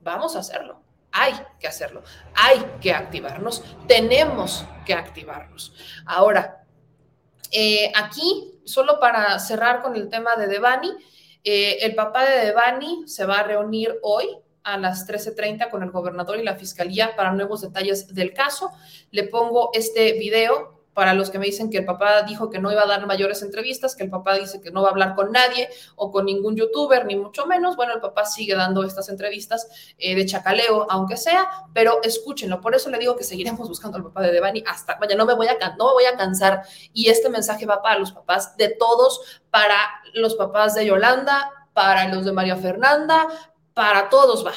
Vamos a hacerlo. Hay que hacerlo. Hay que activarnos. Tenemos que activarnos. Ahora, eh, aquí, solo para cerrar con el tema de Devani, eh, el papá de Devani se va a reunir hoy a las 13.30 con el gobernador y la fiscalía para nuevos detalles del caso. Le pongo este video para los que me dicen que el papá dijo que no iba a dar mayores entrevistas, que el papá dice que no va a hablar con nadie o con ningún youtuber, ni mucho menos. Bueno, el papá sigue dando estas entrevistas eh, de chacaleo, aunque sea, pero escúchenlo. Por eso le digo que seguiremos *laughs* buscando al papá de Devani hasta, vaya, no me voy a, no me voy a cansar. Y este mensaje va para los papás de todos, para los papás de Yolanda, para los de María Fernanda, para todos va.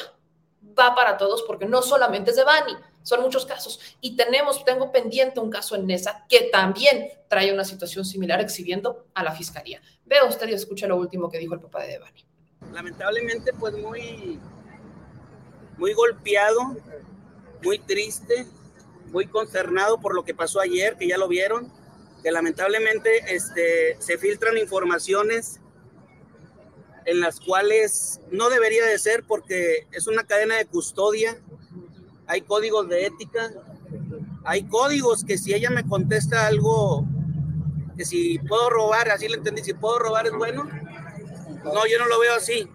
Va para todos porque no solamente es de Bani, son muchos casos. Y tenemos, tengo pendiente un caso en NESA que también trae una situación similar exhibiendo a la fiscalía. Vea usted y escucha lo último que dijo el papá de Devani. Lamentablemente, pues muy, muy golpeado, muy triste, muy consternado por lo que pasó ayer, que ya lo vieron, que lamentablemente este, se filtran informaciones en las cuales no debería de ser porque es una cadena de custodia hay códigos de ética, hay códigos que si ella me contesta algo, que si puedo robar, así le entendí, si puedo robar es bueno. No, yo no lo veo así.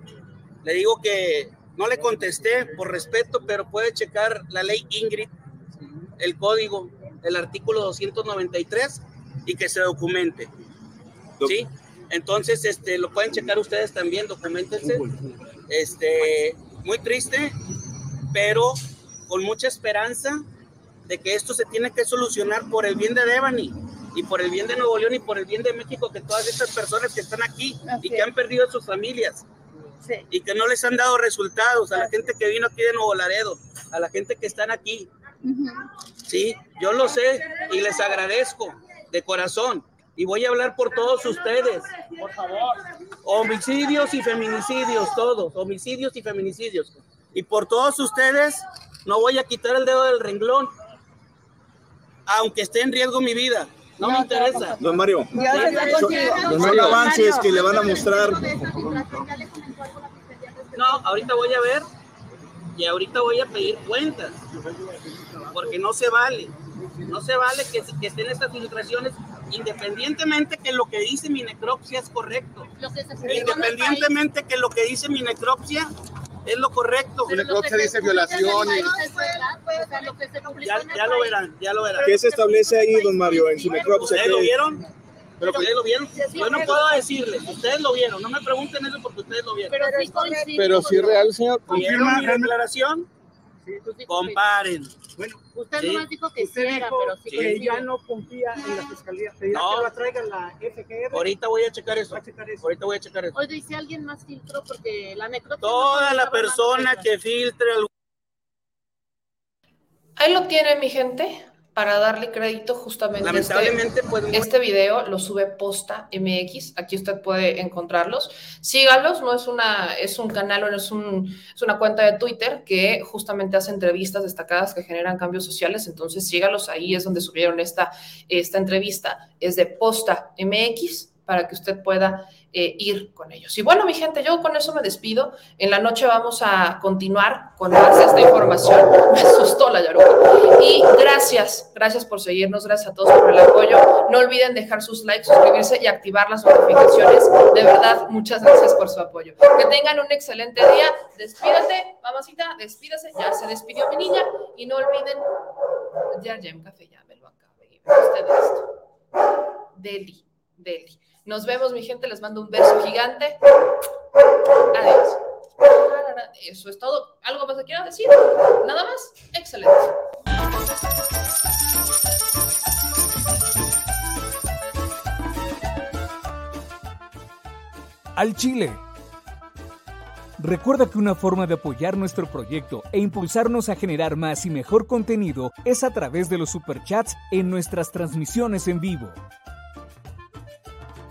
Le digo que no le contesté por respeto, pero puede checar la ley Ingrid, el código, el artículo 293 y que se documente. ¿Sí? Entonces, este, lo pueden checar ustedes también, documentense. Este, muy triste, pero con mucha esperanza de que esto se tiene que solucionar por el bien de Devani y por el bien de Nuevo León y por el bien de México, que todas estas personas que están aquí y que han perdido sus familias y que no les han dado resultados, a la gente que vino aquí de Nuevo Laredo, a la gente que están aquí. Sí, yo lo sé y les agradezco de corazón. Y voy a hablar por todos ustedes. Por favor. Homicidios y feminicidios, todos. Homicidios y feminicidios. Y por todos ustedes, no voy a quitar el dedo del renglón, aunque esté en riesgo mi vida. No, me interesa. Don Mario, son, avances que le van a mostrar. No, ahorita voy a ver y ahorita voy a pedir cuentas, porque no se vale. No se vale que, que estén estas filtraciones independientemente que lo que dice mi necropsia es correcto. Independientemente que lo que dice mi necropsia es lo correcto. En el se dice violaciones. Ya, ya lo verán, ya lo verán. ¿Qué se establece ahí, don Mario, en su necropsia? ¿Ustedes lo vieron? Pero ustedes lo vieron. Yo no puedo decirles, ustedes lo vieron. No me pregunten eso porque ustedes lo vieron. Pero si es real, señor. ¿Confirma mi declaración? Comparen. Bueno, usted no nomás dijo que sí era, pero sí. Que ya no confía en la fiscalía. no. que la traigan la FGR. Ahorita voy a checar eso. Ahorita voy a checar eso. Oye, ¿y si alguien más filtró? Porque la necropsia. Toda la persona que filtre. Ahí lo tiene, mi gente para darle crédito justamente Lamentablemente, este, pues, este video lo sube Posta MX, aquí usted puede encontrarlos. Sígalos, no es una es un canal o no es, un, es una cuenta de Twitter que justamente hace entrevistas destacadas que generan cambios sociales, entonces sígalos, ahí es donde subieron esta, esta entrevista, es de Posta MX, para que usted pueda eh, ir con ellos. Y bueno, mi gente, yo con eso me despido. En la noche vamos a continuar con más de esta información. Me asustó la Yaruca. Y gracias, gracias por seguirnos, gracias a todos por el apoyo. No olviden dejar sus likes, suscribirse y activar las notificaciones. De verdad, muchas gracias por su apoyo. Que tengan un excelente día. Despídate, mamacita, despídase. Ya se despidió mi niña. Y no olviden, ya, ya, un café, ya me lo acabé. Ustedes esto. Deli, deli. Nos vemos, mi gente. Les mando un beso gigante. Adiós. Eso es todo. ¿Algo más que quieran decir? Nada más. Excelente. Al Chile. Recuerda que una forma de apoyar nuestro proyecto e impulsarnos a generar más y mejor contenido es a través de los superchats en nuestras transmisiones en vivo.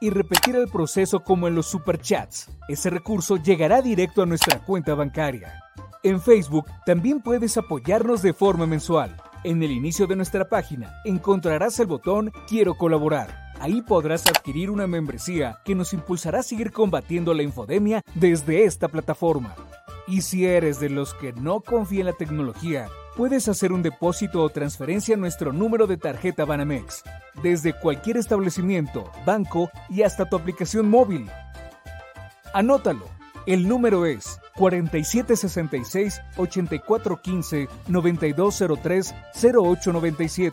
y repetir el proceso como en los superchats. Ese recurso llegará directo a nuestra cuenta bancaria. En Facebook también puedes apoyarnos de forma mensual. En el inicio de nuestra página encontrarás el botón Quiero colaborar. Ahí podrás adquirir una membresía que nos impulsará a seguir combatiendo la infodemia desde esta plataforma. Y si eres de los que no confía en la tecnología, puedes hacer un depósito o transferencia a nuestro número de tarjeta Banamex, desde cualquier establecimiento, banco y hasta tu aplicación móvil. Anótalo. El número es 4766-8415-9203-0897.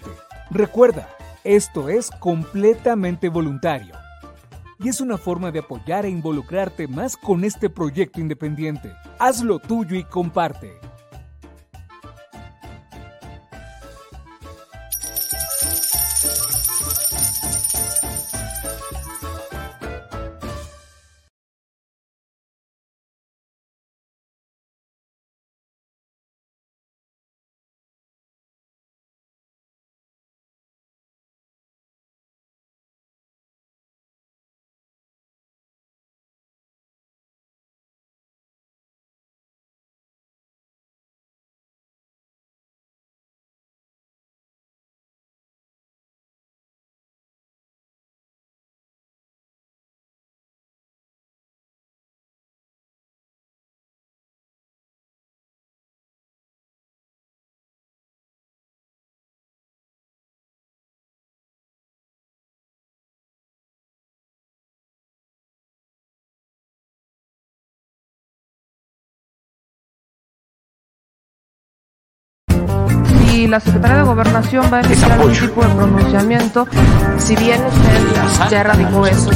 Recuerda, esto es completamente voluntario. Y es una forma de apoyar e involucrarte más con este proyecto independiente. Hazlo tuyo y comparte. Si la Secretaría de Gobernación va a emitir algún tipo de pronunciamiento, si bien usted ya erradicó eso,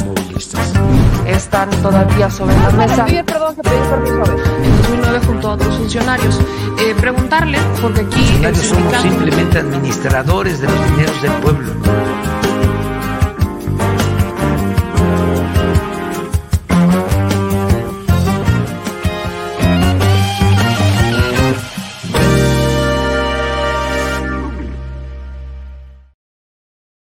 están todavía sobre la mesa. perdón, que pedí permiso En 2009 junto a otros funcionarios. Eh, preguntarle, porque aquí... Los somos simplemente administradores de los dineros del pueblo.